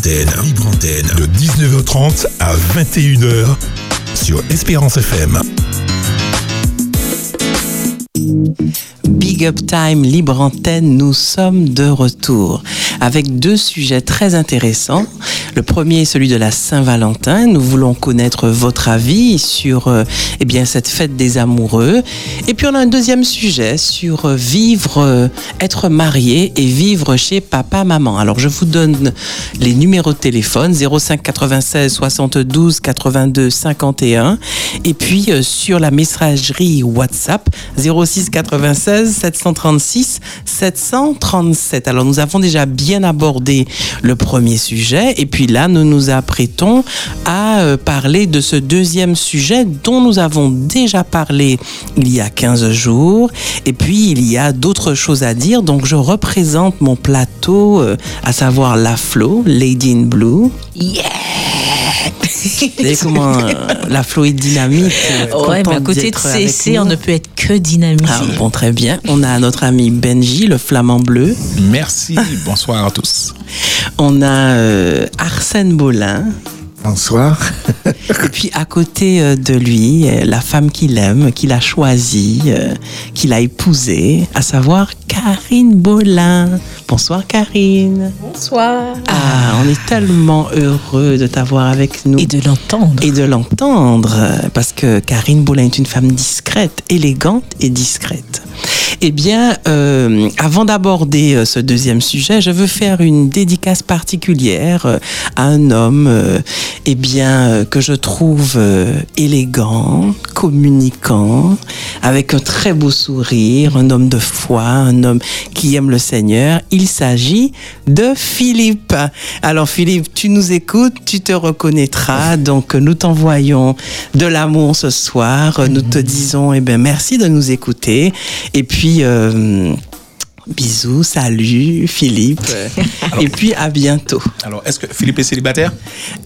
S1: antenne, libre antenne, de 19h30 à 21h sur Espérance FM.
S2: Big Up Time, libre antenne, nous sommes de retour avec deux sujets très intéressants. Le premier est celui de la Saint-Valentin. Nous voulons connaître votre avis sur euh, eh bien, cette fête des amoureux. Et puis on a un deuxième sujet sur euh, vivre, euh, être marié et vivre chez papa, maman. Alors je vous donne les numéros de téléphone 05 96 72 82 51 et puis sur la messagerie WhatsApp 06 96 736 737. Alors nous avons déjà bien abordé le premier sujet et puis là nous nous apprêtons à euh, parler de ce deuxième sujet dont nous avons déjà parlé il y a 15 jours et puis il y a d'autres choses à dire donc je représente mon plateau euh, à savoir la Flo, Lady in Blue.
S4: Yeah!
S2: Comment euh, la Flo est dynamique. euh,
S4: Ouais, mais à côté de CC, on ne peut être que dynamique.
S2: Ah, bon, très bien. On a notre ami Benji, le flamand bleu.
S3: Merci, bonsoir à tous.
S2: On a euh, Arsène Bolin.
S5: Bonsoir.
S2: Et puis à côté de lui, la femme qu'il aime, qu'il a choisie, qu'il a épousée, à savoir Karine Bolin. Bonsoir Karine.
S8: Bonsoir.
S2: Ah, on est tellement heureux de t'avoir avec nous.
S4: Et de l'entendre.
S2: Et de l'entendre, parce que Karine Bolin est une femme discrète, élégante et discrète. Eh bien, euh, avant d'aborder euh, ce deuxième sujet, je veux faire une dédicace particulière euh, à un homme, euh, eh bien, euh, que je trouve euh, élégant, communicant, avec un très beau sourire, un homme de foi, un homme qui aime le Seigneur. Il s'agit de Philippe. Alors Philippe, tu nous écoutes, tu te reconnaîtras. Donc nous t'envoyons de l'amour ce soir. Nous te disons, eh ben merci de nous écouter. Et puis euh, bisous, salut Philippe. Et puis à bientôt.
S3: Alors, est-ce que Philippe est célibataire?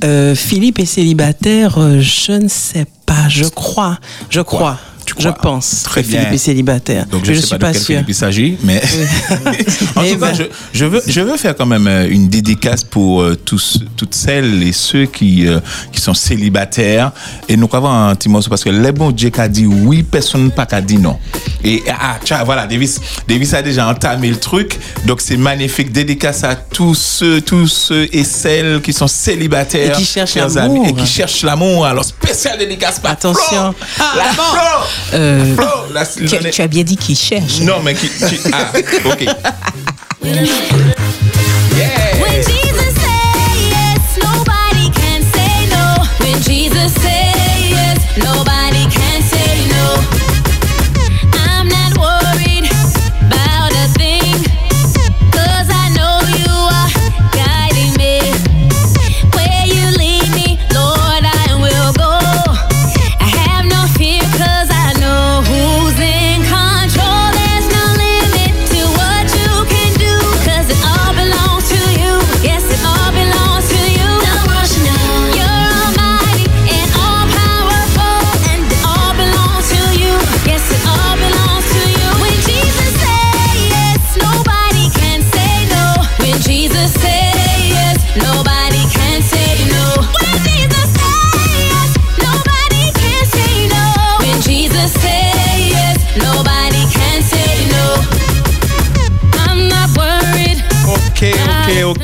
S2: Euh, Philippe est célibataire, euh, je ne sais pas, je crois, je crois. Je pense
S3: Très
S2: que
S3: bien.
S2: Philippe est célibataire.
S3: Donc je ne sais
S2: suis
S3: pas,
S2: pas
S3: de quel. Philippe il s'agit, mais en tout cas,
S2: ben.
S3: je, je veux, je veux faire quand même euh, une dédicace pour euh, tous, toutes celles et ceux qui, euh, qui sont célibataires. Et nous avons un petit morceau parce que les bons Dieu qui a dit oui, personne pas qu'à dit non. Et ah, tiens, voilà, Davis, Davis a déjà entamé le truc. Donc c'est magnifique. Dédicace à tous ceux, tous ceux et celles qui sont célibataires.
S2: Et qui cherchent
S3: chers
S2: l'amour.
S3: amis, Et qui cherchent l'amour. Alors spécial dédicace par
S2: Attention.
S3: Flo.
S2: Ah,
S3: la
S2: bon.
S3: Flo.
S4: Euh,
S3: Flo, la-
S4: tu, tu as bien dit qu'il cherche.
S3: non, mais qui. qui- ah, ok.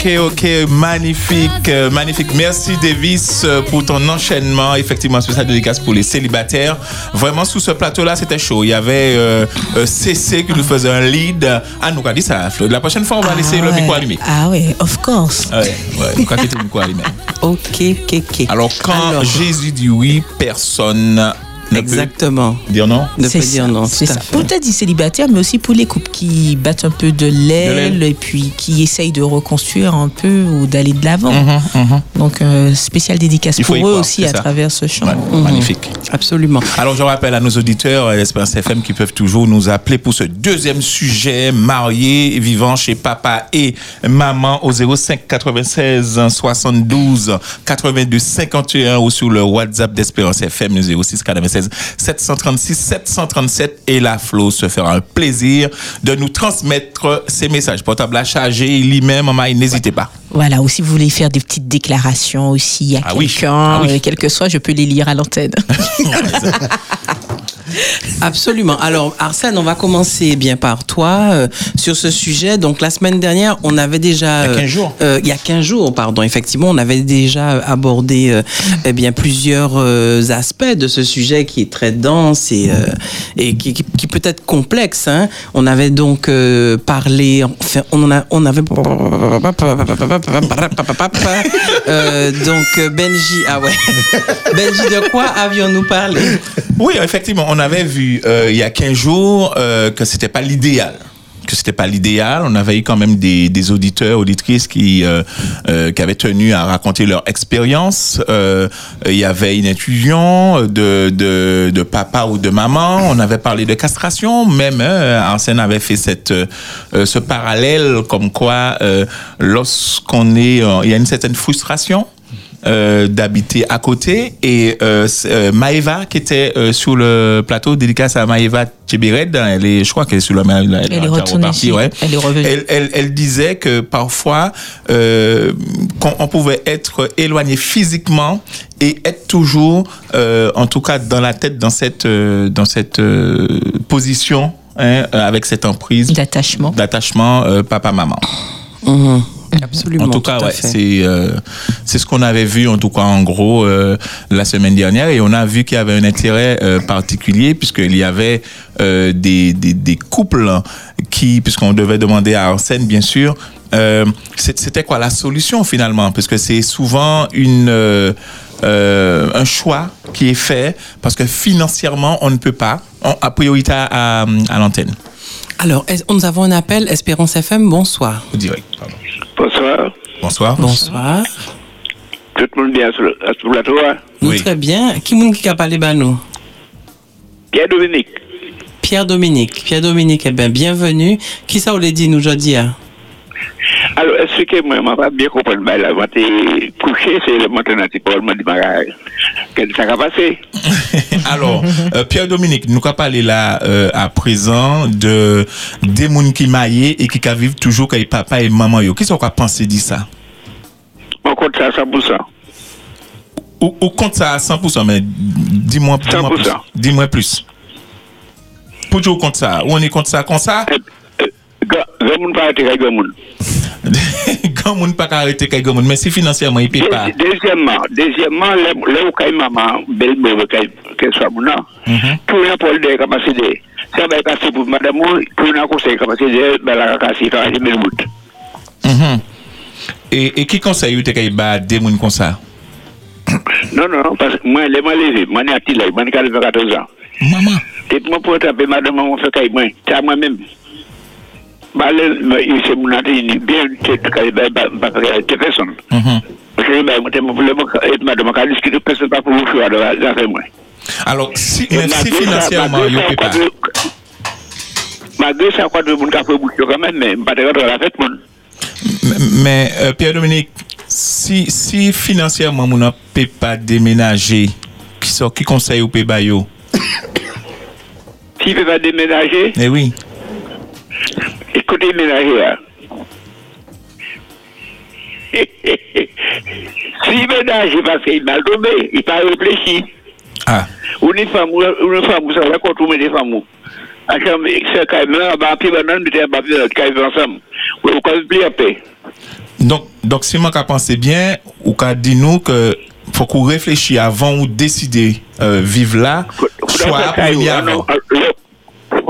S3: ok, ok, magnifique, euh, magnifique. Merci Davis euh, pour ton enchaînement. Effectivement, spécial dédicace pour les célibataires. Vraiment, sous ce plateau-là, c'était chaud. Il y avait euh, euh, CC qui nous faisait un lead. Ah, nous dit ça, Flo. La prochaine fois, on va laisser le micro allumé.
S4: Ah ouais, of course.
S3: Ouais, ouais, nous le micro allumé.
S2: Ok, ok, ok.
S3: Alors, quand
S2: Alors.
S3: Jésus dit oui, personne ne
S2: Exactement.
S3: dire non.
S2: Ne dire non.
S4: C'est ça.
S2: fait.
S4: Peut-être dit célibataire, mais aussi pour les couples qui battent un peu de l'aile et puis qui essayent de reconstruire un peu ou d'aller de l'avant. Donc, euh, spécial dédicace pour eux
S3: croire,
S4: aussi à
S3: ça.
S4: travers ce chant.
S3: Ouais, Magnifique.
S2: Absolument.
S3: Alors, je rappelle à nos auditeurs euh, Espérance FM qui peuvent toujours nous appeler pour ce deuxième sujet, mariés, vivant chez papa et maman au 05 96 72 82 51 ou sur le WhatsApp d'Espérance FM, le 06 96 736 737 et la Flo se fera un plaisir de nous transmettre ces messages. Portable à charger, lui-même, n'hésitez pas.
S4: Voilà, ou si vous voulez faire des petites déclarations aussi à
S3: Ah oui,
S4: quelqu'un,
S3: ah oui.
S4: euh, quel que soit, je peux les lire à l'antenne.
S2: Absolument. Alors, Arsène, on va commencer bien par toi euh, sur ce sujet. Donc, la semaine dernière, on avait déjà...
S3: Il y a
S2: euh,
S3: 15 jours.
S2: euh, il y a 15 jours, pardon. Effectivement, on avait déjà abordé euh, eh bien, plusieurs euh, aspects de ce sujet qui est très dense et, euh, et qui, qui- qui peut être complexe. hein. On avait donc euh, parlé... Enfin, on, a, on avait... Euh, donc, euh, Benji... Ah ouais. Benji, de quoi avions-nous parlé?
S3: Oui, effectivement, on avait vu euh, il y a 15 jours euh, que c'était pas l'idéal. Que c'était pas l'idéal. On avait eu quand même des, des auditeurs, auditrices qui, euh, qui avaient tenu à raconter leur expérience. Il y avait une intuition de, de, de papa ou de maman. On avait parlé de castration. Même Arsène avait fait cette, ce parallèle comme quoi lorsqu'on est, il y a une certaine frustration euh, d'habiter à côté et euh, euh, Maëva qui était euh, sur le plateau dédicace à Maëva Tchibired elle est je crois qu'elle est sur le elle,
S4: Elle est retournée
S3: ouais.
S4: Elle est revenue.
S3: elle, elle, elle disait que parfois euh, qu'on- on pouvait être éloigné physiquement et être toujours euh, en tout cas dans la tête dans cette euh, dans cette euh, position hein, avec cette emprise
S4: D'attachement.
S3: d'attachement euh, papa maman
S2: Mhm. Absolument.
S3: en tout cas,
S2: à
S3: ouais, c'est euh, c'est ce qu'on avait vu en tout cas en gros euh, la semaine dernière et on a vu qu'il y avait un intérêt euh, particulier puisqu'il y avait euh, des, des, des couples qui, puisqu'on devait demander à Arsène bien sûr, c'était quoi la solution finalement? Parce que c'est souvent une euh, un choix qui est fait parce que financièrement on ne peut pas on, à priorité à, à l'antenne.
S2: Alors, est- nous avons un appel, Espérance FM, bonsoir.
S3: Direct, pardon.
S10: Bonsoir.
S3: Bonsoir.
S2: Bonsoir.
S10: Tout le monde bien sur le, sur le plateau. hein?
S2: Nous,
S3: Oui.
S2: très bien. Qui qui a parlé bah, nous?
S10: Pierre-Dominique.
S2: Pierre-Dominique. Pierre-Dominique, eh bien, bienvenue. Qui ça, on l'a dit nous aujourd'hui hein?
S10: Alors, expliquez-moi, je pas bien compris. Ben, là, je couché, c'est le maintenant, c'est pas le mot du mariage. Qu'est-ce que ça va passer?
S3: Alors, euh, Pierre-Dominique, nous avons parlé là euh, à présent de des gens qui maillent et qui vivent toujours avec papa et maman. yo. Qu'est-ce qu'on penser de ça?
S10: On compte ça à 100%.
S3: Ou, ou compte ça à 100%, mais dis-moi plus.
S10: 100%.
S3: Dis-moi plus. Pour toujours compte ça. Ou on est contre ça comme ça?
S10: Grand monde pas arrêter avec grand monde.
S3: Gan moun pa ka arete kay gan moun, men si finansyaman
S10: ipi pa. Dezyèmman, dezyèmman, le ou kay maman, bel mwen kay keswa moun nan,
S3: tou
S10: nan pou l de kamasi de. Sa bay kasi pou madame moun, tou nan konsey kamasi de, bay la kasi kan
S3: jimil mout. E ki konsey ou te kay ba de moun konsa?
S10: Non, non, non, mwen leman leve, mwen e ati lay, mwen e 44 an.
S3: Maman?
S10: Tet mwen pou etape madame moun fekay mwen, ta mwen menm. C'est mon bien personne.
S3: Mhm.
S10: Parce que ben le madame ka discuter personne pas pour vous moi.
S3: Alors, si, si financièrement pas.
S10: malgré- Malgré ça, quoi de monde qui a fait bouche quand même, mais pas de la fête, mon.
S3: Mais euh, Pierre-Dominique, si, si financièrement on ne peut pas déménager, qui, sont, qui conseille ou paye ba yo?
S10: S'il ne peut pas déménager,
S3: Eh oui.
S10: Écoutez, ménager là. S'il ménage parce qu'il est mal tombé, il pas réfléchi.
S3: Ah.
S10: Ou une femme, ou une femme, vous savez, quand on met des femmes, c'est quand même, quand ensemble. Ou à paix.
S3: Donc, donc si moi pensé bien, ou dit nous que faut qu'on réfléchisse avant ou décider euh, vivre là, venir avant.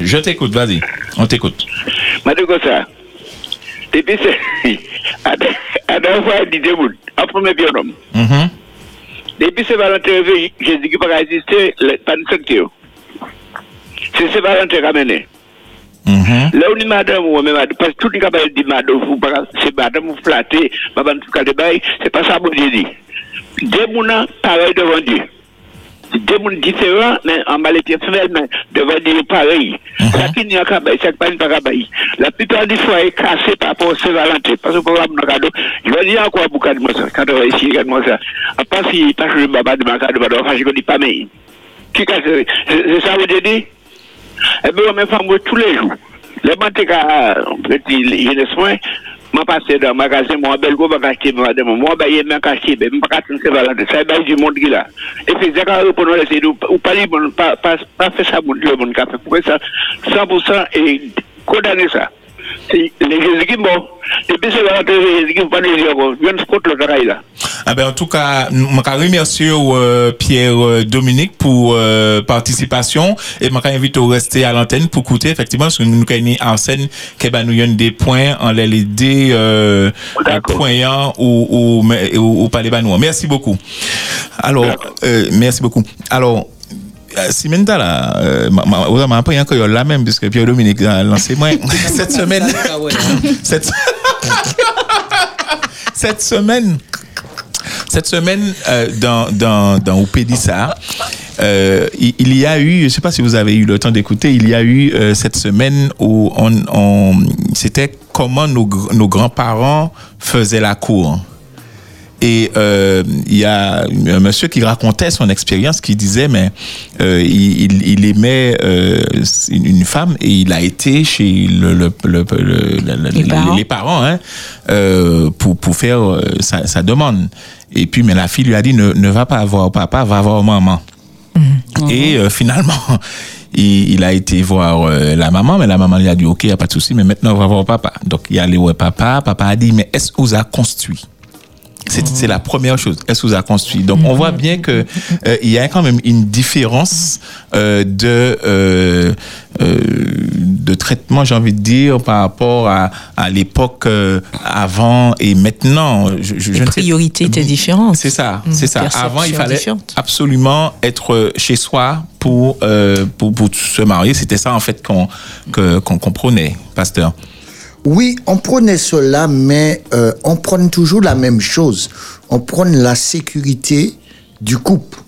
S3: Je t'écoute, vas-y. On t'écoute.
S10: Ma dit comme ça? Depuis deux fois, il dit deux bouts. En premier bien homme.
S3: Mhm.
S10: Depuis Saint-Valentin, réveillé, j'ai dit qu'il ne peut pas le- de secteur. C'est Saint-Valentin qui a mené.
S3: Mhm.
S10: Là où madame ou même parce que tout le monde dit madame, vous c'est madame vous flatter, madame tout bail, c'est pas ça que Dieu dit. Deux mouna pareil devant Dieu. Deux mouns différents, mais en femelle, mais devant Dieu pareil. Ça qui n'y a qui pas. La plupart des fois est cassé par rapport au Saint-Valentin, parce que pour la cadeau, je vais dire encore pour moi ça, quand on va ici, regarde-moi ça. À part si, que le baba de ma enfin, je ne dis pas mais. Qui casse, c'est c'est ça que Dieu dit? Eh bien, mes femmes, moi, tous les jours. Les banques, petit, jeunesse, moi, m'a passé dans le magasin, moi, belle go, madame, moi, bah, il m'a acheté, ben, m'a acheté, c'est valable. Ça, bah, du monde qui là. Et puis, c'est quand on peut laisser, ou pas, libre, pas, pas, pas faire ça, mon, le monde qui a fait. Pourquoi ça, 100% et condamner ça. Les qui les qui les.
S3: Ah ben, en tout cas, je remercie euh, Pierre-Dominique pour euh, participation et je invite au rester à l'antenne pour écouter effectivement parce que nous avons en scène ben, nous des points en LED euh, poignants ou, ou, ou, ou. Merci beaucoup. Alors, euh, merci beaucoup. Alors, euh, si maintenant là, euh, ma- ma- vous avez appris encore là même, puisque Pierre-Dominique a lancé moi cette semaine. cette, cette semaine, cette semaine, euh, dans, dans, dans Oupédissa, euh, il, il y a eu, je ne sais pas si vous avez eu le temps d'écouter, il y a eu euh, cette semaine où on, on, c'était comment nos, nos grands-parents faisaient la cour. Et euh, il y a un monsieur qui racontait son expérience, qui disait, mais euh, il, il- il aimait euh, une femme et il a été chez le, le- le- le- le-
S4: Les parents.
S3: les parents, hein, pour, pour faire sa, sa demande. Et puis, mais la fille lui a dit, ne, ne va pas voir papa, va voir maman. Et euh, finalement, il, il a été voir euh, la maman, mais la maman lui a dit, OK, il n'y a pas de souci, mais maintenant, on va voir papa. Donc, il est allé voir papa. Papa a dit, mais est-ce que vous a construit? C'est la première chose. Que vous a construit Donc, on voit bien que euh, il y a quand même une différence euh, de euh, euh, de traitement, j'ai envie de dire, par rapport à, à l'époque avant et maintenant. Je, je,
S4: Les
S3: je
S4: priorités étaient différentes.
S3: C'est ça,
S4: Mhm.
S3: c'est ça. Avant, il fallait absolument être chez soi pour, pour, pour se marier. C'était ça, en fait, qu'on qu'on comprenait, pasteur.
S5: Oui, on prenait cela, mais euh, on prône toujours la même chose. On prône la sécurité du couple.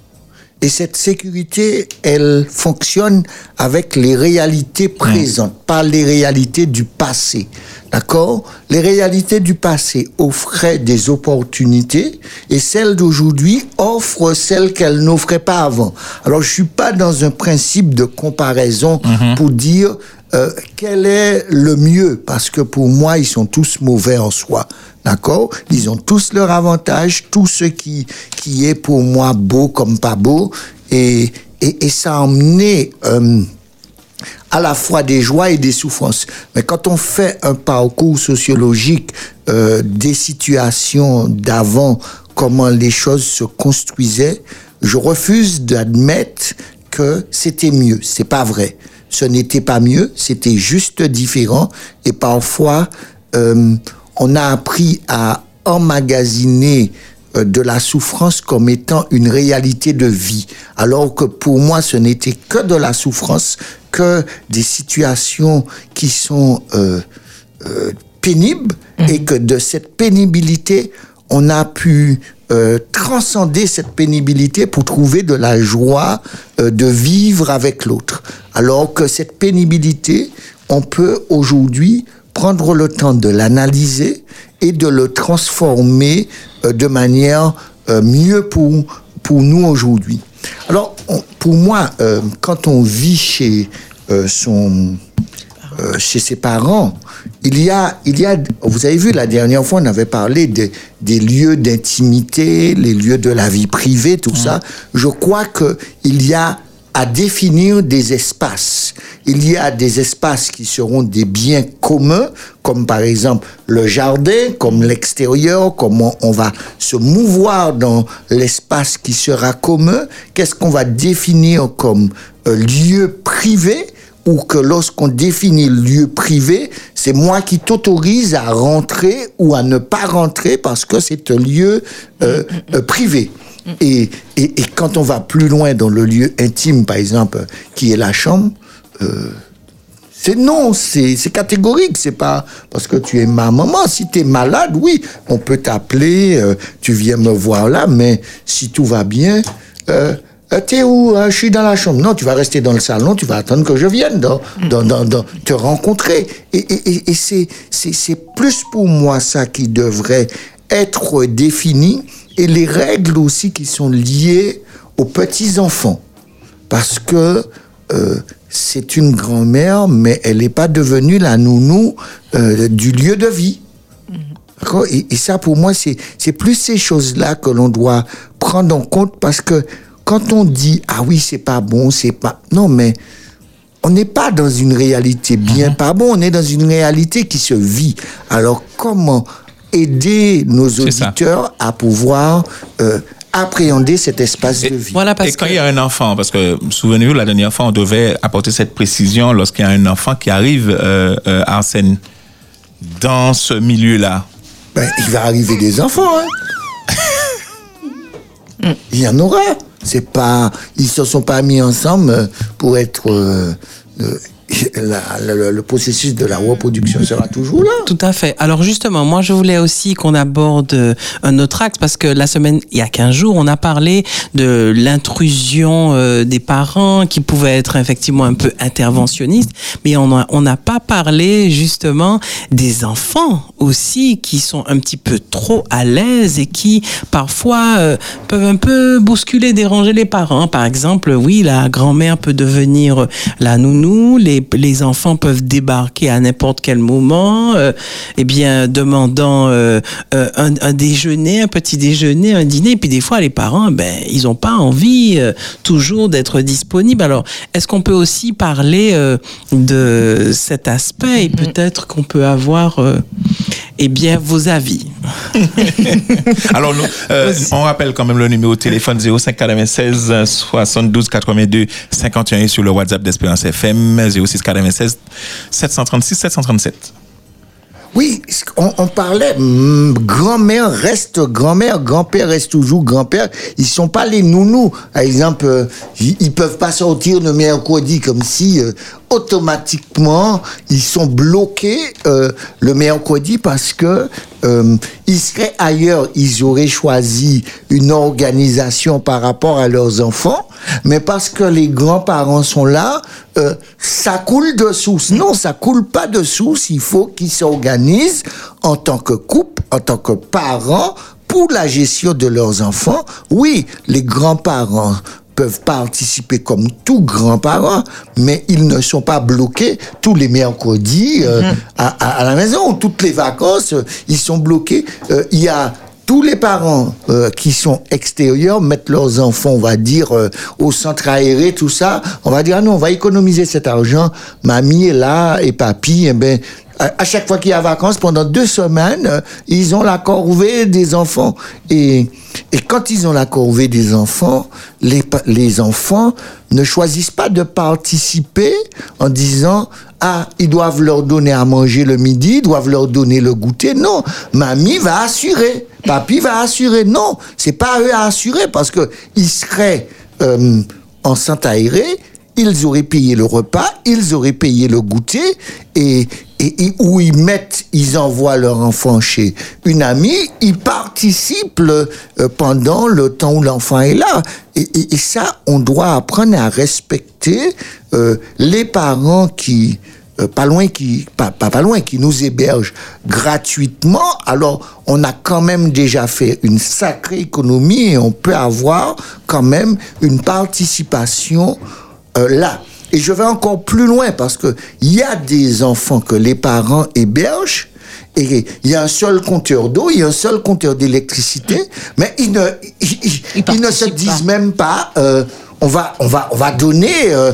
S5: Et cette sécurité, elle fonctionne avec les réalités présentes, pas les réalités du passé. D'accord? Les réalités du passé offraient des opportunités et celles d'aujourd'hui offrent celles qu'elles n'offraient pas avant. Alors, je suis pas dans un principe de comparaison pour dire euh, quel est le mieux? Parce que pour moi, ils sont tous mauvais en soi. D'accord? Ils ont tous leur avantage, tout ce qui, qui est pour moi beau comme pas beau. Et, et, et ça a emmené euh, à la fois des joies et des souffrances. Mais quand on fait un parcours sociologique euh, des situations d'avant, comment les choses se construisaient, je refuse d'admettre que c'était mieux. C'est pas vrai. Ce n'était pas mieux, c'était juste différent. Et parfois, euh, on a appris à emmagasiner euh, de la souffrance comme étant une réalité de vie. Alors que pour moi, ce n'était que de la souffrance, que des situations qui sont euh, euh, pénibles et que de cette pénibilité, on a pu euh, transcender cette pénibilité pour trouver de la joie de vivre avec l'autre. Alors que cette pénibilité, on peut aujourd'hui prendre le temps de l'analyser et de le transformer euh, de manière euh, mieux pour, pour nous aujourd'hui. Alors, on- pour moi, euh, quand on vit chez euh, son euh, chez ses parents, il y a, il y a, vous avez vu la dernière fois, on avait parlé des- des lieux d'intimité, les lieux de la vie privée, tout ça. Je crois que il y a à définir des espaces. Il y a des espaces qui seront des biens communs, comme par exemple le jardin, comme l'extérieur, comment on va se mouvoir dans l'espace qui sera commun. Qu'est-ce qu'on va définir comme euh, lieu privé ou que lorsqu'on définit lieu privé, c'est moi qui t'autorise à rentrer ou à ne pas rentrer parce que c'est un lieu euh, euh, privé. Et, et, et quand on va plus loin dans le lieu intime, par exemple, qui est la chambre, euh, c'est non, c'est catégorique. C'est pas parce que tu es ma maman. Si tu es malade, oui, on peut t'appeler, euh, tu viens me voir là, mais si tout va bien, euh, euh, t'es où Euh, Je suis dans la chambre. Non, tu vas rester dans le salon, tu vas attendre que je vienne dans, dans, dans, dans- te rencontrer. Et, et, et, c'est plus pour moi ça qui devrait être défini et les règles aussi qui sont liées aux petits-enfants. Parce que euh, c'est une grand-mère, mais elle n'est pas devenue la nounou euh, du lieu de vie. D'accord? Et, et ça, pour moi, c'est c'est plus ces choses-là que l'on doit prendre en compte parce que quand on dit ah oui, c'est pas bon, c'est pas non, mais on n'est pas dans une réalité bien pas bon, on est dans une réalité qui se vit. Alors comment aider nos auditeurs à pouvoir euh, appréhender cet espace de vie
S3: Et quand il y a un enfant, parce que souvenez-vous, la dernière fois, on devait apporter cette précision lorsqu'il y a un enfant qui arrive, euh, euh, Arsène, dans ce milieu-là.
S5: Ben, il va arriver des enfants, hein. Il y en aura. C'est pas, ils se sont pas mis ensemble pour être. euh, euh, le, processus de la reproduction sera toujours là.
S2: Tout à fait. Alors justement, moi je voulais aussi qu'on aborde euh, un autre axe parce que la semaine, il y a 15 jours, on a parlé de l'intrusion euh, des parents qui pouvait être effectivement un peu interventionniste, mais on n'a pas parlé justement des enfants aussi qui sont un petit peu trop à l'aise et qui parfois euh, peuvent un peu bousculer, déranger les parents. Par exemple, oui, la grand-mère peut devenir la nounou, les, les enfants peuvent débarquer à n'importe quel moment, euh, eh bien, demandant euh, euh, un, un déjeuner, un petit déjeuner, un dîner. Et puis des fois, les parents, ben, ils n'ont pas envie toujours d'être disponibles. Alors, est-ce qu'on peut aussi parler de cet aspect et peut-être qu'on peut avoir eh bien, vos avis.
S3: Alors, nous, euh, on rappelle quand même le numéro de téléphone 05 96 72 82 51 et sur le WhatsApp d'Espérance FM 06 96 736 737.
S5: Oui, on, parlait, hum, grand-mère reste grand-mère, grand-père reste toujours grand-père. Ils sont pas les nounous. Par exemple, euh, ils, ils peuvent pas sortir le mercredi comme si euh, automatiquement ils sont bloqués euh, le mercredi parce que euh, ils seraient ailleurs, ils auraient choisi une organisation par rapport à leurs enfants, mais parce que les grands-parents sont là, euh, ça coule de source. Non, ça coule pas de source. Il faut qu'ils s'organisent en tant que couple, en tant que parents pour la gestion de leurs enfants. Oui, les grands-parents peuvent participer comme tous grands-parents, mais ils ne sont pas bloqués tous les mercredis euh, à, à- à la maison, toutes les vacances, euh, ils sont bloqués. Euh, Il y a tous les parents euh, qui sont extérieurs mettent leurs enfants, on va dire, euh, au centre aéré, tout ça. On va dire, ah non, on va économiser cet argent. Mamie est là et papy, eh ben, à chaque fois qu'il y a vacances, pendant deux semaines, euh, ils ont la corvée des enfants. Et, et quand ils ont la corvée des enfants, les, les enfants ne choisissent pas de participer en disant ah ils doivent leur donner à manger le midi, ils doivent leur donner le goûter. Non, mamie va assurer, papy va assurer. Non, c'est pas à eux à assurer parce que ils seraient euh, en centre aéré, ils auraient payé le repas, ils auraient payé le goûter et, et, où ils mettent, ils envoient leur enfant chez une amie, ils participent euh, pendant le temps où l'enfant est là. Et, et- et ça, on doit apprendre à respecter euh, les parents qui euh, pas loin qui pas, pas pas loin qui nous hébergent gratuitement alors on a quand même déjà fait une sacrée économie et on peut avoir quand même une participation euh, là et je vais encore plus loin parce que il y a des enfants que les parents hébergent et il y a un seul compteur d'eau, il y a un seul compteur d'électricité, mais ils ne, ils, ils- ils ne se disent même pas, euh, on va, on va, on va donner euh,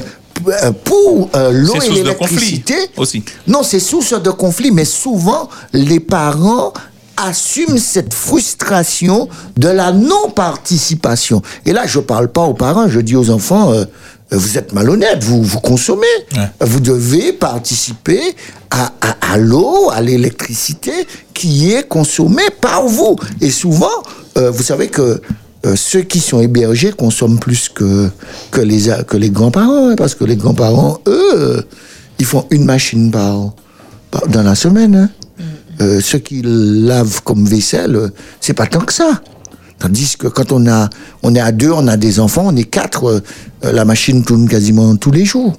S5: euh, pour euh, l'eau et l'électricité.
S3: aussi.
S5: Non, c'est source de conflit, mais souvent les parents assument cette frustration de la non-participation. Et là, je parle pas aux parents, je dis aux enfants, euh, vous êtes malhonnêtes, vous, vous consommez, vous devez participer à, à, à l'eau, à l'électricité qui est consommée par vous. Et souvent, euh, vous savez que euh, ceux qui sont hébergés consomment plus que, que les, que les grands-parents, hein, parce que les grands-parents, eux, ils font une machine par, par- dans la semaine. hein. Euh, ceux qui lavent comme vaisselle, euh, c'est pas tant que ça. Tandis que quand on a, on est à deux, on a des enfants, on est quatre, euh, euh, la machine tourne quasiment tous les jours.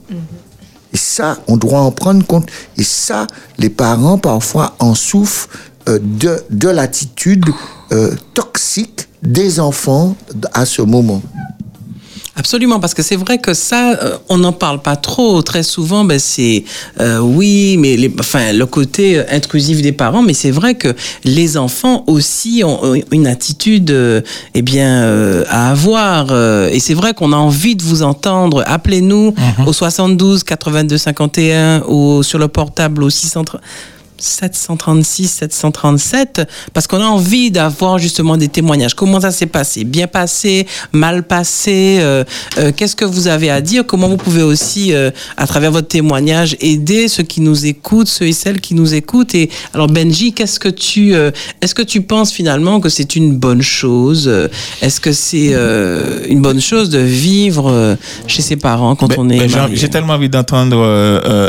S5: Et ça, on doit en prendre compte. Et ça, les parents parfois en souffrent euh, de, de l'attitude euh, toxique des enfants à ce moment.
S2: Absolument, parce que c'est vrai que ça, euh, on n'en parle pas trop. Très souvent, ben c'est euh, oui, mais les, enfin le côté euh, intrusif des parents, mais c'est vrai que les enfants aussi ont une attitude, euh, eh bien, euh, à avoir. euh, et c'est vrai qu'on a envie de vous entendre. Appelez-nous au 72 82 51 ou sur le portable au 630. 736, 737, parce qu'on a envie d'avoir justement des témoignages. Comment ça s'est passé? Bien passé? Mal passé? Euh, euh, Qu'est-ce que vous avez à dire? Comment vous pouvez aussi, euh, à travers votre témoignage, aider ceux qui nous écoutent, ceux et celles qui nous écoutent? Et alors Benji, qu'est-ce que tu, euh, est-ce que tu penses finalement que c'est une bonne chose? Euh, Est-ce que c'est euh, une bonne chose de vivre chez ses parents quand
S3: Ben-
S2: on est
S3: ben, j'ai- tellement envie d'entendre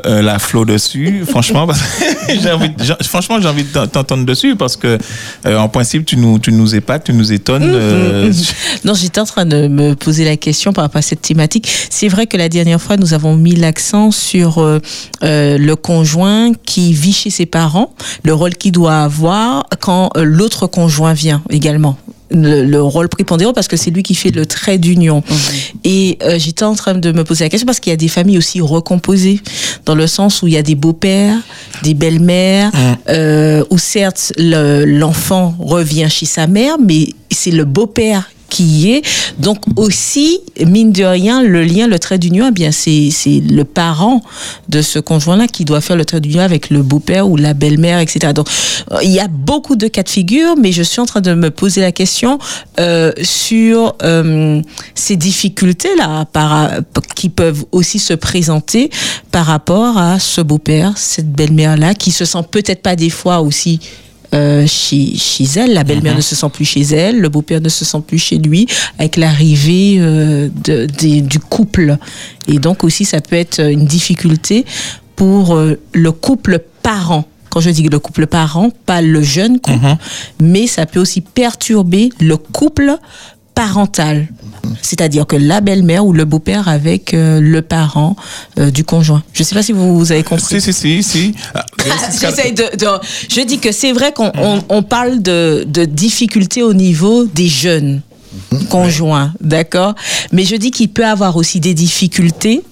S3: la flow dessus, franchement. parce que envie, franchement, j'ai envie de t'en- t'entendre dessus parce que, euh, en principe, tu nous, tu nous épates, tu nous étonnes. euh,
S4: Non, j'étais en train de me poser la question par rapport à cette thématique. C'est vrai que la dernière fois, nous avons mis l'accent sur euh, le conjoint qui vit chez ses parents, le rôle qu'il doit avoir quand l'autre conjoint vient également. Le, le rôle prépondérant parce que c'est lui qui fait le trait d'union. Et euh, j'étais en train de me poser la question parce qu'il y a des familles aussi recomposées, dans le sens où il y a des beaux-pères, des belles-mères, euh, où certes le- l'enfant revient chez sa mère, mais c'est le beau-père qui est. Donc aussi, mine de rien, le lien, le trait d'union, eh bien c'est le parent de ce conjoint-là qui doit faire le trait d'union avec le beau-père ou la belle-mère, etc. Donc euh, il y a beaucoup de cas de figure, mais je suis en train de me poser la question euh, sur euh, ces difficultés-là qui peuvent aussi se présenter par rapport à ce beau-père, cette belle-mère-là, qui se sent peut-être pas des fois aussi euh, chez, chez elle. La belle-mère ne se sent plus chez elle, le beau-père ne se sent plus chez lui, avec l'arrivée euh, de- du couple. Et donc aussi, ça peut être une difficulté pour euh, le couple parent. Quand je dis le couple parent, pas le jeune couple, mais ça peut aussi perturber le couple parental. C'est-à-dire que la belle-mère ou le beau-père avec euh, le parent euh, du conjoint. Je ne sais pas si vous, vous avez compris.
S3: Si, si, si, si. Ah,
S4: J'essaie de, de- Je dis que c'est vrai qu'on on, on parle de, de difficultés au niveau des jeunes conjoints, d'accord? Mais je dis qu'il peut avoir aussi des difficultés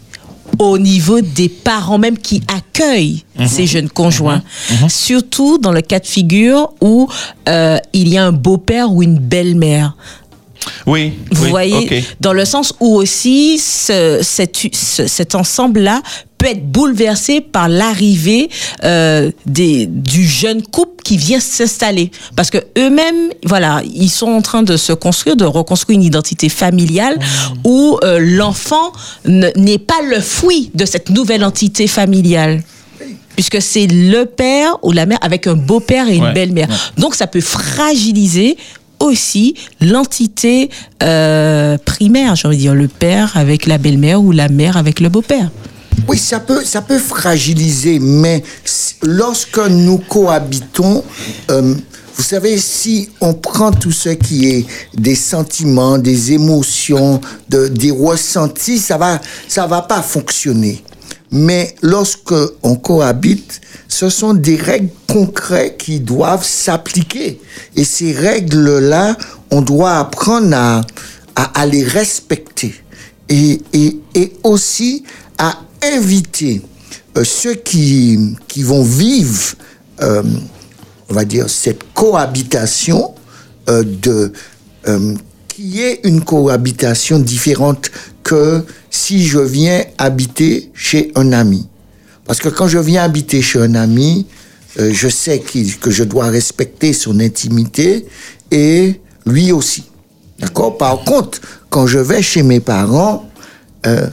S4: au niveau des parents même qui accueillent
S11: Mhm.
S4: ces jeunes conjoints. Surtout dans le cas de figure où euh, il y a un beau-père ou une belle-mère.
S3: Oui.
S4: Vous
S3: oui,
S4: voyez, dans le sens où aussi ce- cet, ce- cet ensemble-là peut être bouleversé par l'arrivée euh, des- du jeune couple qui vient s'installer. Parce que eux-mêmes, voilà, ils sont en train de se construire, de reconstruire une identité familiale où euh, l'enfant ne- n'est pas le fruit de cette nouvelle entité familiale. Puisque c'est le père ou la mère avec un beau-père et une
S11: Ouais,
S4: belle-mère.
S11: ouais.
S4: Donc ça peut fragiliser aussi l'entité euh, primaire, j'ai envie dire, le père avec la belle-mère ou la mère avec le beau-père.
S5: Oui, ça peut, ça peut fragiliser, mais lorsque nous cohabitons, euh, vous savez, si on prend tout ce qui est des sentiments, des émotions, de, des ressentis, ça va, ça va pas fonctionner. Mais lorsque on cohabite, ce sont des règles concrètes qui doivent s'appliquer. Et ces règles-là, on doit apprendre à, à, les respecter. Et, aussi à inviter euh, ceux qui, vont vivre, euh, on va dire, cette cohabitation euh, qui est une cohabitation différente que si je viens habiter chez un ami. Parce que quand je viens habiter chez un ami, euh, je sais que je dois respecter son intimité et lui aussi. D'accord? Par contre, quand je vais chez mes parents, euh,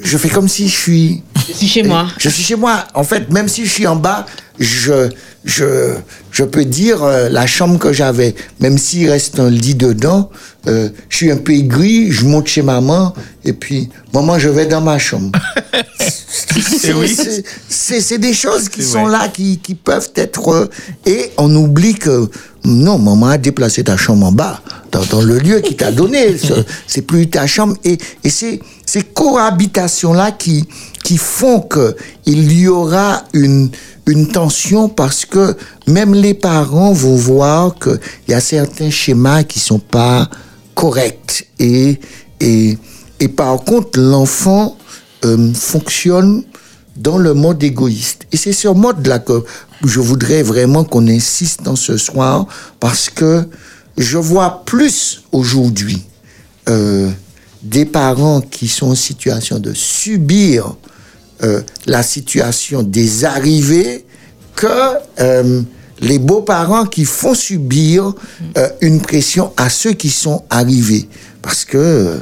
S5: je fais comme si je suis...
S4: Je suis chez moi.
S5: Je suis chez moi. En fait, même si je suis en bas, je, je, je peux dire euh, la chambre que j'avais. Même s'il reste un lit dedans, euh, je suis un peu aigri, je monte chez maman, et puis, maman, je vais dans ma chambre. C'est-
S3: oui.
S5: des choses qui sont
S3: vrai.
S5: là, qui, qui peuvent être... euh, et on oublie que, non, maman a déplacé ta chambre en bas, dans, dans le lieu qui t'a donné. Ce- C'est plus ta chambre. Et, et c'est ces cohabitations-là qui, qui font que il y aura une, une tension parce que même les parents vont voir qu'il y a certains schémas qui sont pas corrects. Et, et, et par contre, l'enfant euh, fonctionne dans le mode égoïste. Et c'est ce mode-là que je voudrais vraiment qu'on insiste dans ce soir parce que je vois plus aujourd'hui euh, des parents qui sont en situation de subir euh, la situation des arrivées que euh, les beaux-parents qui font subir euh, une pression à ceux qui sont arrivés parce que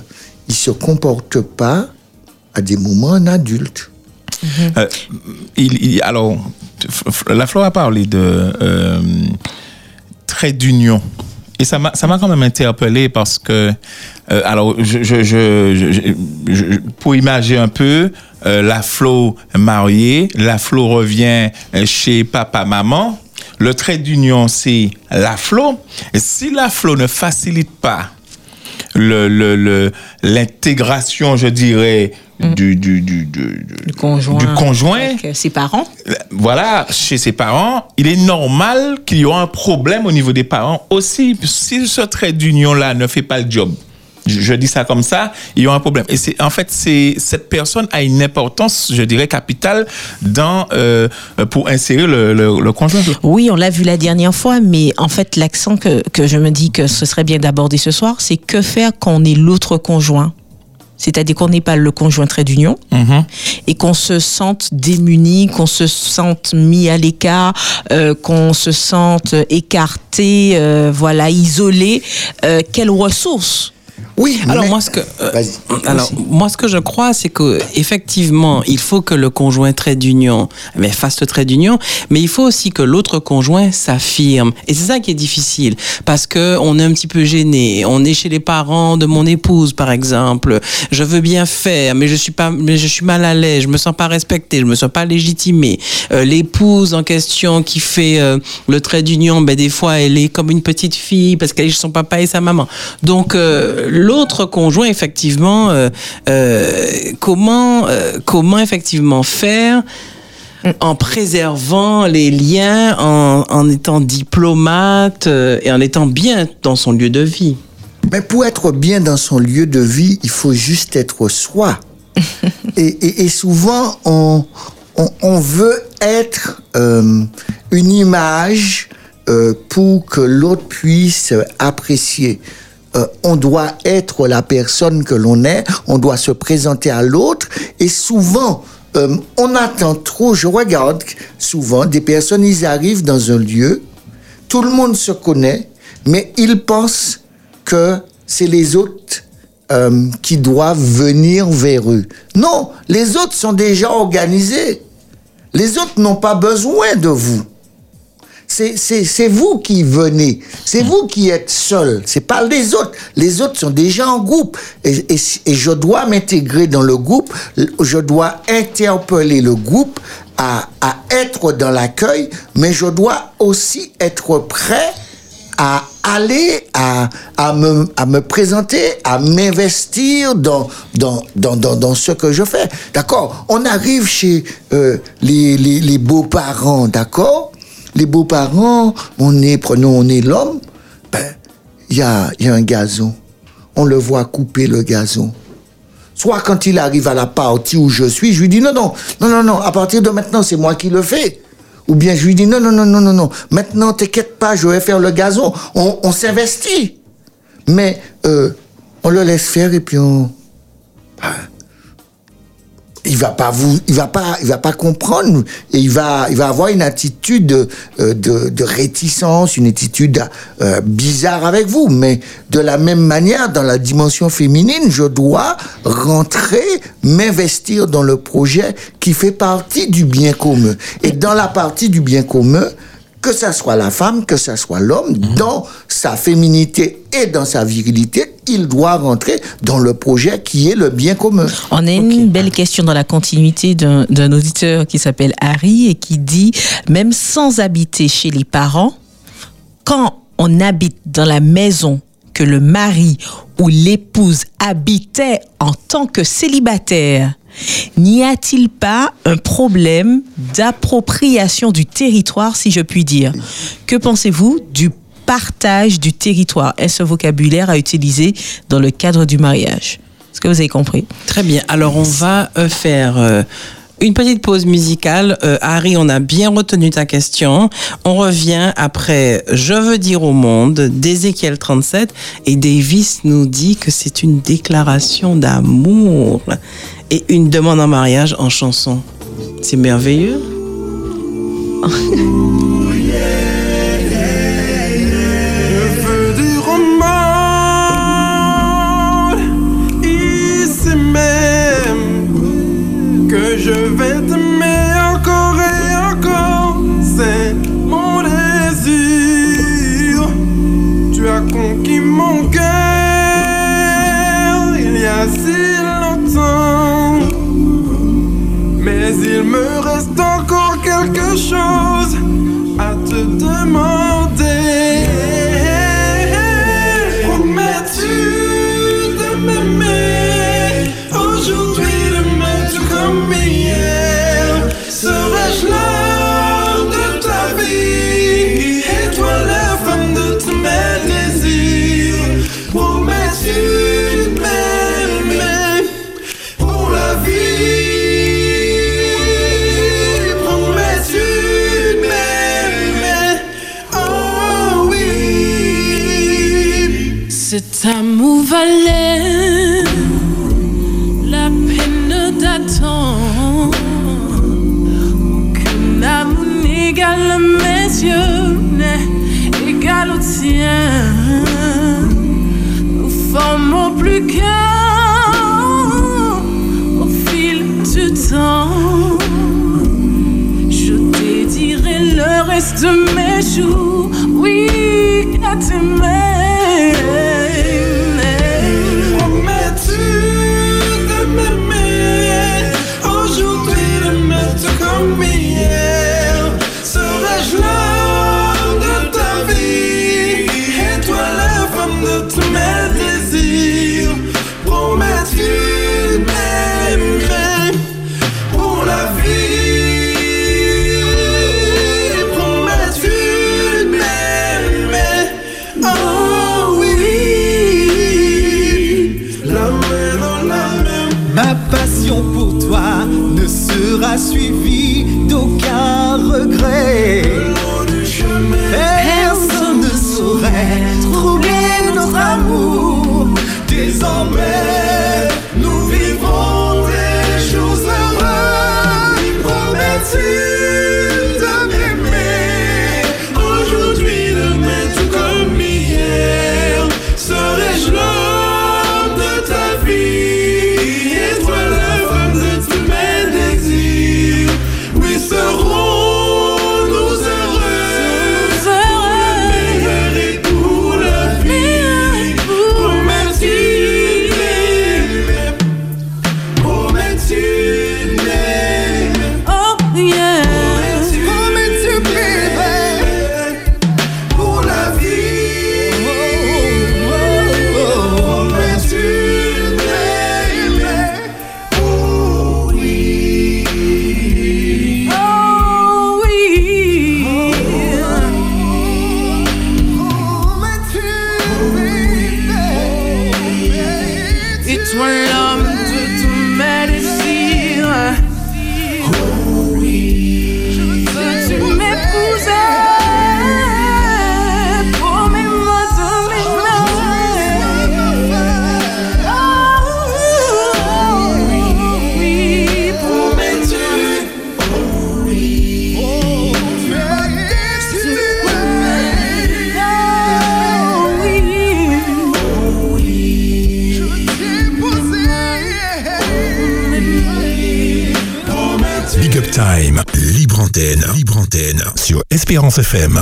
S5: ils se comportent pas à des moments en
S3: alors, la Flore a parlé de trait d'union. Et ça m'a ça m'a quand même interpellé parce que, euh, alors, je, je, je, je- pour imaginer un peu, euh, la Flo mariée, la Flo revient chez papa-maman. Le trait d'union, c'est la Flo. Si la Flo ne facilite pas l'intégration, je dirais, du, du, du, du, du-
S4: Conjoint.
S3: du conjoint,
S4: Avec euh, ses parents.
S3: voilà, chez ses parents, il est normal qu'il y ait un problème au niveau des parents aussi. Si ce trait d'union-là ne fait pas le job, je, je dis ça comme ça, ils ont un problème. Et c'est en fait, c'est cette personne a une importance, je dirais, capitale dans euh, pour insérer le, le, le conjoint.
S4: Oui, on l'a vu la dernière fois, mais en fait, l'accent que, que je me dis que ce serait bien d'aborder ce soir, c'est que faire quand on est l'autre conjoint c'est-à-dire qu'on n'est pas le conjoint trait d'union
S3: Mhm.
S4: et qu'on se sente démuni, qu'on se sente mis à l'écart, euh, qu'on se sente écarté, euh, voilà, isolé. Euh, quelles ressources
S5: Oui,
S2: Alors
S5: mais-
S2: moi ce que euh, alors moi ce que je crois c'est que effectivement il faut que le conjoint trait d'union mais fasse le trait d'union mais il faut aussi que l'autre conjoint s'affirme. Et c'est ça qui est difficile parce que on est un petit peu gêné. On est chez les parents de mon épouse par exemple. Je veux bien faire mais je suis pas mais je suis mal à l'aise. Je me sens pas respecté je me sens pas légitimé Euh, l'épouse en question qui fait euh, le trait d'union ben des fois elle est comme une petite fille parce qu'elle est chez son papa et sa maman. Donc euh, l'autre conjoint effectivement euh, euh, comment euh, comment effectivement faire en préservant les liens, en, en étant diplomate euh, et en étant bien dans son lieu de vie?
S5: Mais pour être bien dans son lieu de vie, il faut juste être soi. et, et- et souvent, on, on, on veut être euh, une image euh, pour que l'autre puisse apprécier. Euh, on doit être la personne que l'on est, on doit se présenter à l'autre, et souvent, euh, on attend trop, je regarde souvent des personnes, ils arrivent dans un lieu, tout le monde se connaît, mais ils pensent que c'est les autres euh, qui doivent venir vers eux. Non, les autres sont déjà organisés. Les autres n'ont pas besoin de vous. C'est, vous qui venez. C'est vous qui êtes seul. C'est pas les autres. Les autres sont déjà en groupe. Et, et, et je dois m'intégrer dans le groupe. Je dois interpeller le groupe à, à être dans l'accueil, mais je dois aussi être prêt à aller, à, à, me, à me présenter, à m'investir dans, dans, dans, dans, dans ce que je fais. D'accord? On arrive chez euh, les, les, les beaux-parents, d'accord? Les beaux-parents, on est, prenons, on est l'homme, ben, il y a, y a un gazon. On le voit couper le gazon. Soit quand il arrive à la partie où je suis, je lui dis non, non, non, non, non, à partir de maintenant, c'est moi qui le fais. Ou bien je lui dis non, non, non, non, non, non, maintenant, t'inquiète pas, je vais faire le gazon. On, s'investit. Mais euh, on le laisse faire et puis on. Ah. Il va pas vous, il va pas, il va pas comprendre et il va, il va avoir une attitude euh, de, de réticence, une attitude euh, bizarre avec vous. Mais de la même manière, dans la dimension féminine, je dois rentrer, m'investir dans le projet qui fait partie du bien commun. Et dans la partie du bien commun, que ça soit la femme, que ça soit l'homme, dans sa féminité et dans sa virilité, il doit rentrer dans le projet qui est le bien commun.
S4: On a une belle question dans la continuité d'un d'un auditeur qui s'appelle Harry et qui dit, même sans habiter chez les parents, quand on habite dans la maison que le mari ou l'épouse habitait en tant que célibataire, n'y a-t-il pas un problème d'appropriation du territoire, si je puis dire? Que pensez-vous du partage du territoire? Est-ce un vocabulaire à utiliser dans le cadre du mariage? Est-ce que vous avez compris?
S2: Très bien. Alors, on va euh, faire euh, une petite pause musicale. Euh, Harry, on a bien retenu ta question. On revient après Je veux dire au monde d'Ézéchiel 37 et Davis nous dit que c'est une déclaration d'amour et une demande en mariage en chanson. C'est merveilleux.
S9: je vais t'aimer encore et encore. C'est mon désir. Tu as conquis mon cœur il y a si longtemps. Mais il me reste encore quelque chose
S12: Oui, à
S1: Espérance FM.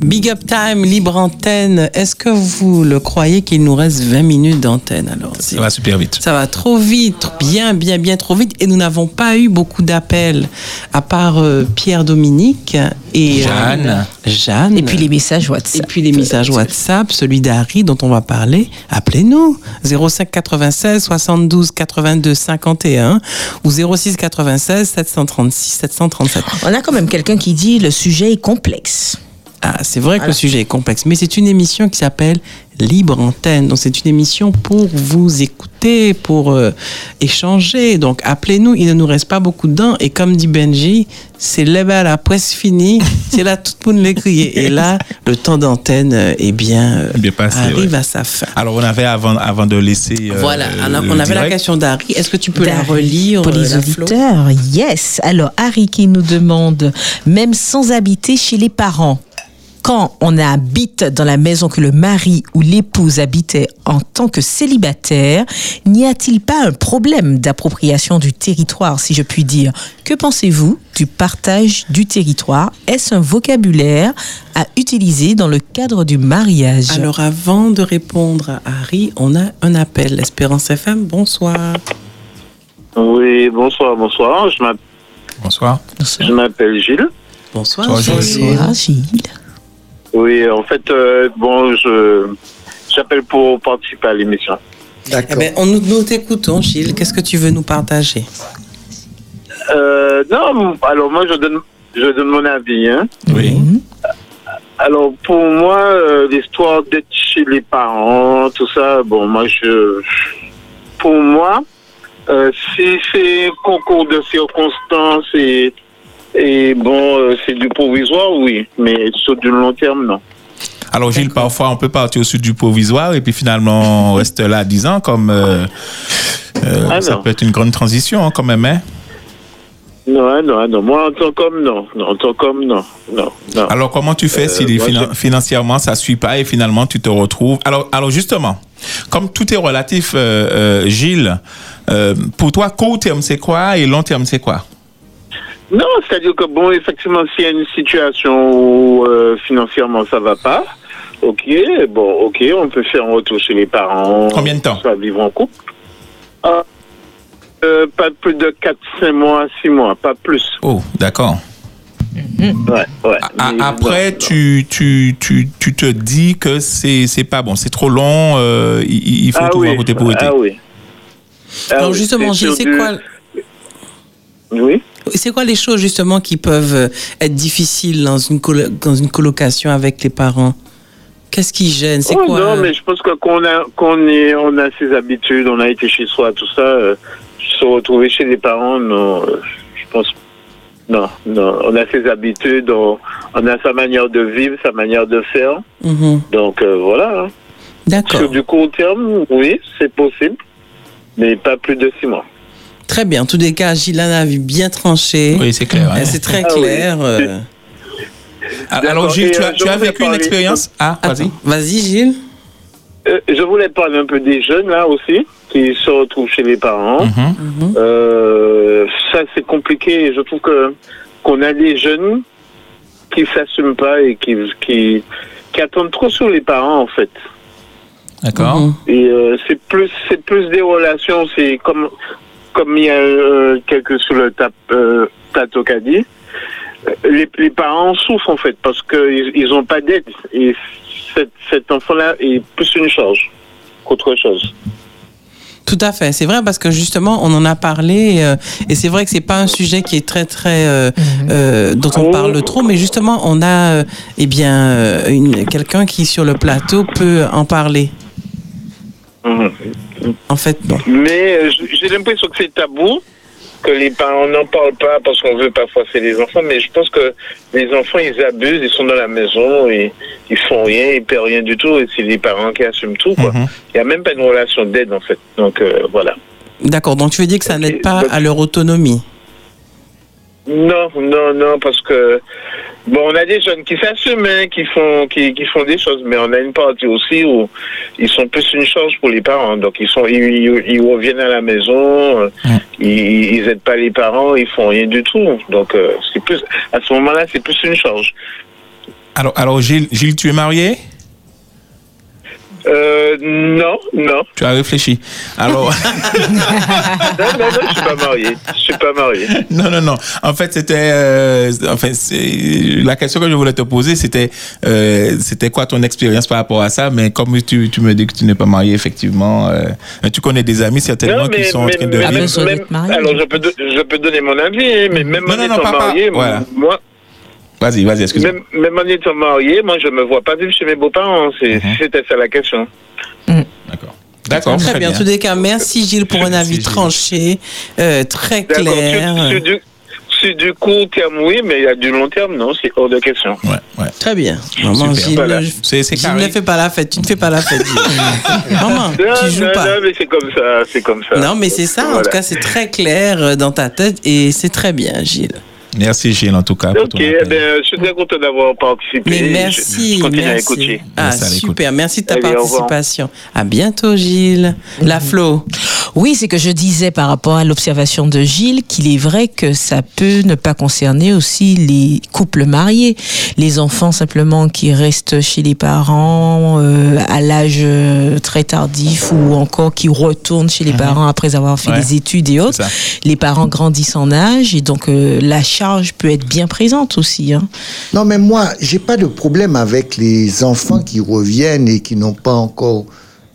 S2: Big Up Time, libre antenne. Est-ce que vous le croyez qu'il nous reste 20 minutes d'antenne alors?
S3: Ça va super vite.
S2: Ça va trop vite, bien, bien, bien trop vite. Et nous n'avons pas eu beaucoup d'appels, à part euh, Pierre-Dominique et euh,
S3: Jeanne.
S2: Jeanne.
S4: Et puis les messages WhatsApp.
S2: Et puis les messages WhatsApp, celui d'Harry dont on va parler. Appelez-nous 05 96 72 82 51 ou 06 96 736 737.
S4: On a quand même quelqu'un qui dit le sujet est complexe.
S2: Ah, c'est vrai que le sujet est complexe, mais c'est une émission qui s'appelle Libre Antenne. Donc, c'est une émission pour vous écouter, pour euh, échanger. Donc, appelez-nous. Il ne nous reste pas beaucoup de dents. Et comme dit Benji, c'est là la presse finie. c'est là tout le monde les crier. Et là, le temps d'antenne, euh, eh bien, euh,
S3: Bien passé,
S2: arrive
S3: ouais.
S2: à sa fin.
S3: Alors, on avait avant, avant de laisser. euh,
S2: voilà. On avait la question d'Harry. Est-ce que tu peux la relire
S4: pour
S2: euh,
S4: les
S2: la Flo
S4: auditeurs. Yes. Alors, Harry qui nous demande, même sans habiter chez les parents, quand on habite dans la maison que le mari ou l'épouse habitait en tant que célibataire, n'y a-t-il pas un problème d'appropriation du territoire, si je puis dire? Que pensez-vous du partage du territoire? Est-ce un vocabulaire à utiliser dans le cadre du mariage?
S2: Alors, avant de répondre à Harry, on a un appel. Espérance FM, bonsoir.
S13: Oui, bonsoir, bonsoir. Je m'appelle,
S3: Bonsoir.
S13: je m'appelle Gilles.
S2: Bonsoir,
S3: Bonsoir,
S2: Gilles.
S4: Bonsoir, Gilles.
S13: Oui, en fait, euh, bon, je j'appelle pour participer à l'émission.
S2: Eh
S5: D'accord.
S2: ben, on nous, nous t'écoutons, Gilles. Qu'est-ce que tu veux nous partager?
S13: Euh, non, alors moi, je donne, je donne mon avis. Hein.
S3: Oui.
S13: Alors, pour moi, euh, l'histoire d'être chez les parents, tout ça, bon, moi, je. Pour moi, euh, si c'est un concours de circonstances et, et bon, euh, c'est du provisoire, oui, mais sur du long terme, non.
S3: Alors, Gilles, parfois, on peut partir au sud du provisoire et puis finalement, on reste là 10 ans, comme. euh, euh,
S13: Ah
S3: ça peut être une grande transition, hein, quand même, hein
S13: Non, non, non. Moi, en tant qu'homme, non. non. En tant qu'homme, non. Non, non.
S3: Alors, comment tu fais
S13: Euh,
S3: si
S13: moi,
S3: finan- financièrement ça suit pas et finalement tu te retrouves? Alors, alors justement, comme tout est relatif, Gilles, pour toi, court terme c'est quoi et long terme c'est quoi?
S13: Non, c'est-à-dire que, bon, effectivement, s'il y a une situation où euh, financièrement ça va pas, ok, bon, ok, on peut faire un retour chez les parents.
S3: Combien de temps
S13: Soit vivre en couple. Ah, euh, pas plus de 4, 5 mois, 6 mois, pas plus.
S3: Oh, d'accord.
S13: Ouais, ouais.
S3: A-
S13: Mais
S3: Après,
S13: non,
S3: tu, tu, tu, tu te dis que c'est c'est pas bon, c'est trop long, euh, il, il faut
S13: Ah
S3: tout
S13: oui,
S3: voir côté pour été.
S13: Ah oui. Ah
S2: Alors
S13: oui,
S2: justement,
S13: c'est du-
S2: quoi
S13: Oui.
S2: C'est quoi les choses justement qui peuvent euh, être difficiles dans une, dans une colocation avec les parents? Qu'est-ce qui gêne? C'est
S13: Oh,
S2: quoi
S13: Non, mais je pense que qu'on a, qu'on est, on a ses habitudes, on a été chez soi, tout ça. euh, se retrouver chez les parents, non, euh, je pense. Non, non, on a ses habitudes, on, on a sa manière de vivre, sa manière de faire.
S2: Mhm.
S13: Donc euh, voilà. hein.
S2: D'accord.
S13: Sur du court terme, oui, c'est possible, mais pas plus de six mois.
S2: Très bien. En tous les cas, Gilles a vu bien tranché.
S3: Oui, c'est clair. hein.
S2: Euh, C'est très
S13: Ah oui.
S2: clair. euh.
S3: Alors, Gilles, tu
S13: euh,
S3: as,
S13: je
S3: tu as
S13: voulais
S3: vécu une expérience Ah, vas-y.
S2: Vas-y, Gilles.
S13: Euh, je voulais parler un peu des jeunes là aussi qui se retrouvent chez les parents.
S3: Mhm.
S13: Euh, ça c'est compliqué. Je trouve que qu'on a des jeunes qui s'assument pas et qui, qui qui attendent trop sur les parents en fait.
S3: D'accord.
S2: Mhm.
S13: Et euh, c'est plus c'est plus des relations. C'est comme comme il y a euh, quelques sur le tap, euh, plateau qu'a dit. euh, Les, les parents souffrent en fait parce qu'ils ils ont pas d'aide et cet, cet enfant-là est plus une charge qu'autre chose.
S2: Tout à fait, c'est vrai parce que justement on en a parlé euh, et c'est vrai que c'est pas un sujet qui est très très euh, euh, dont on parle trop, mais justement on a euh, eh bien quelqu'un qui sur le plateau peut en parler. En fait, bon.
S13: Mais euh, j'ai l'impression que c'est tabou, que les parents n'en parlent pas parce qu'on veut pas froisser les enfants, mais je pense que les enfants, ils abusent, ils sont dans la maison, et ils font rien, ils paient rien du tout, et c'est les parents qui assument tout. quoi. Il n'y a même pas une relation d'aide, en fait. Donc, euh, voilà.
S2: D'accord, donc tu veux dire que ça n'aide pas à leur autonomie?
S13: Non, non, non, parce que bon, on a des jeunes qui s'assument, hein, qui font, qui, qui font des choses, mais on a une partie aussi où ils sont plus une charge pour les parents. Donc ils sont, ils, ils- reviennent à la maison, euh, ils, ils aident pas les parents, ils font rien du tout. Donc euh, c'est plus, à ce moment-là, c'est plus une charge.
S3: Alors, alors Gilles, Gilles, tu es marié?
S13: Euh, non, non,
S3: Tu as réfléchi. Alors,
S13: non, non, non, je suis pas marié, je suis pas marié.
S3: non, non, non. En fait, c'était, euh, enfin, la question que je voulais te poser, c'était, euh, c'était quoi ton expérience par rapport à ça? Mais comme tu, tu me dis que tu n'es pas marié, effectivement, euh, tu connais des amis certainement
S13: Non,
S3: qui sont en train de
S13: mais
S3: vivre.
S13: même- même- alors je peux, je peux donner mon avis, mais même
S3: Non,
S13: en
S3: non, non,
S13: étant marié,
S3: voilà.
S13: moi,
S3: Vas-y, vas-y, excuse-moi.
S13: Même, même en étant marié, moi, je me vois pas vivre chez mes beaux-parents. C'est-
S3: Mhm.
S13: C'était ça la question.
S3: D'accord,
S2: Très bien. En tous les cas, merci Gilles pour un avis tranché, euh, très
S13: D'accord.
S2: clair.
S13: Sur, sur du, sur du court terme, oui, mais il y a du long terme, non, c'est hors de question.
S2: Très bien. Maman,
S13: Super.
S2: Gilles,
S13: Voilà.
S2: je-
S3: C'est- c'est
S2: Gilles
S3: carré.
S2: ne fais pas la fête. Tu ne fais pas la fête. Gilles. Maman,
S13: Non,
S2: tu joues
S13: non,
S2: pas.
S13: non, mais c'est comme ça, c'est comme ça.
S2: Non, mais c'est ça. En tout cas, c'est très clair euh, dans ta tête et c'est très bien, Gilles.
S3: Merci Gilles en tout cas. pour ton
S13: Ok, eh bien, je suis très content d'avoir participé.
S2: Mais merci,
S13: Je, continue à
S2: merci.
S13: écouter.
S2: Ah, super. Merci de ta
S13: Allez,
S2: participation. À bientôt, Gilles. La Flo.
S4: Oui, c'est que je disais par rapport à l'observation de Gilles qu'il est vrai que ça peut ne pas concerner aussi les couples mariés, les enfants simplement qui restent chez les parents euh, à l'âge euh, très tardif ou encore qui retournent chez les parents après avoir fait
S2: Ouais,
S4: des études et autres. Les parents grandissent en âge et donc euh, la charge peut être bien présente aussi. Hein.
S5: Non, mais moi, j'ai pas de problème avec les enfants qui reviennent et qui n'ont pas encore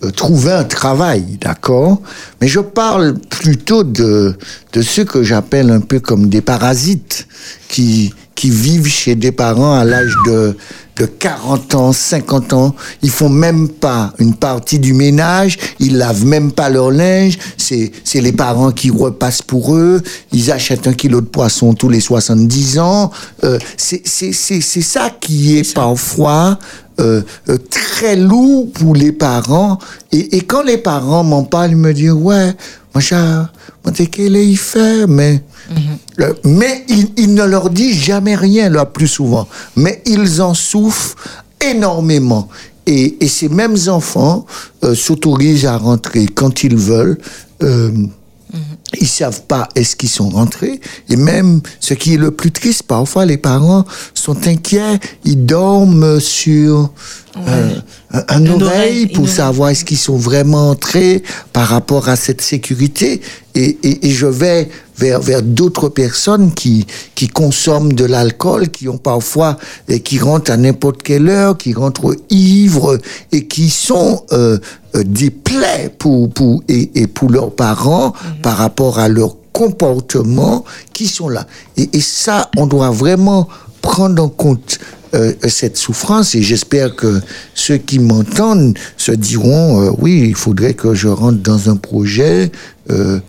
S5: euh, trouvé un travail, d'accord? Mais je parle plutôt de, de ceux que j'appelle un peu comme des parasites qui, qui vivent chez des parents à l'âge de, de 40 ans, 50 ans. Ils font même pas une partie du ménage, ils lavent même pas leur linge. C'est, c'est les parents qui repassent pour eux. Ils achètent un kilo de poisson tous les 70 ans. Euh, c'est, c'est, c'est, c'est ça qui est parfois euh, euh, très lourd pour les parents. Et, et quand les parents m'en parlent, ils me disent, ouais, j'ai, moi, t'es qu'elle il fait, mais Le- mais il, il ne leur dit jamais rien, là, plus souvent. Mais ils en souffrent énormément. Et, et ces mêmes enfants euh, s'autorisent à rentrer quand ils veulent. Euh, Ils savent pas est-ce qu'ils sont rentrés. Et même, ce qui est le plus triste, parfois, les parents sont inquiets. Ils dorment sur euh, un, oreille
S4: oreille,
S5: pour savoir est-ce qu'ils sont vraiment entrés par rapport à cette sécurité. Et, et, et je vais vers, vers d'autres personnes qui, qui consomment de l'alcool, qui ont parfois, et qui rentrent à n'importe quelle heure, qui rentrent ivres et qui sont euh, euh, des plaies pour, pour, et, et pour leurs parents par rapport à leur comportement qui sont là. Et, ça, on doit vraiment prendre en compte euh, cette souffrance et j'espère que ceux qui m'entendent se diront euh, oui, il faudrait que je rentre dans un projet euh,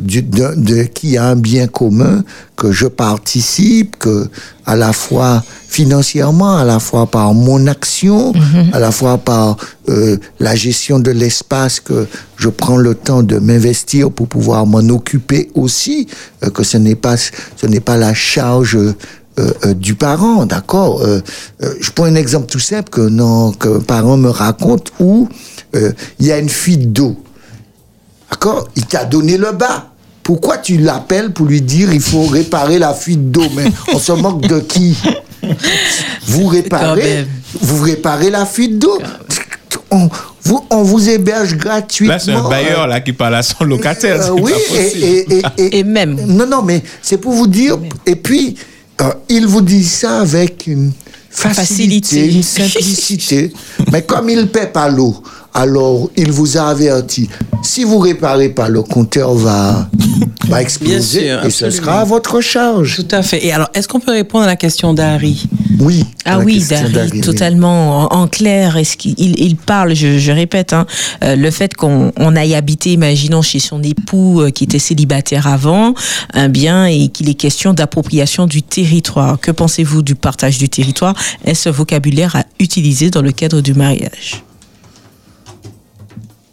S5: du- de, de- qui a un bien commun, que je participe, que à la fois financièrement, à la fois par mon action, à la fois par euh, la gestion de l'espace que je prends le temps de m'investir pour pouvoir m'en occuper aussi, euh, que ce n'est pas ce n'est pas la charge euh, euh, du parent, d'accord Euh, euh, Je prends un exemple tout simple que non qu'un parent me raconte où euh, il y a une fuite d'eau, d'accord? Il t'a donné le bas. Pourquoi tu l'appelles pour lui dire il faut réparer la fuite d'eau? Mais on se moque de qui? Vous réparez, vous réparez la fuite d'eau? On vous, on vous héberge gratuitement.
S3: Là, c'est un bailleur là, qui parle à son locataire.
S5: Euh, oui,
S3: pas possible.
S5: et, et, et,
S4: et, même.
S5: Non, non, mais c'est pour vous dire. Et puis, euh, il vous dit ça avec une facilité,
S4: Facilité.
S5: une simplicité. mais comme il ne paie pas l'eau, alors il vous a averti. Si vous réparez pas, le compteur va, va exploser
S2: sûr,
S5: et ce sera à votre charge.
S2: Tout à fait. Et alors, est-ce qu'on peut répondre à la question d'Harry?
S5: Oui.
S4: Ah oui, Dari, totalement. En, en clair, est-ce qu'il il, parle, je, je répète, hein, euh, le fait qu'on on aille habiter, imaginons, chez son époux euh, qui était célibataire avant, un bien et qu'il est question d'appropriation du territoire. Que pensez-vous du partage du territoire? Est-ce un vocabulaire à utiliser dans le cadre du mariage?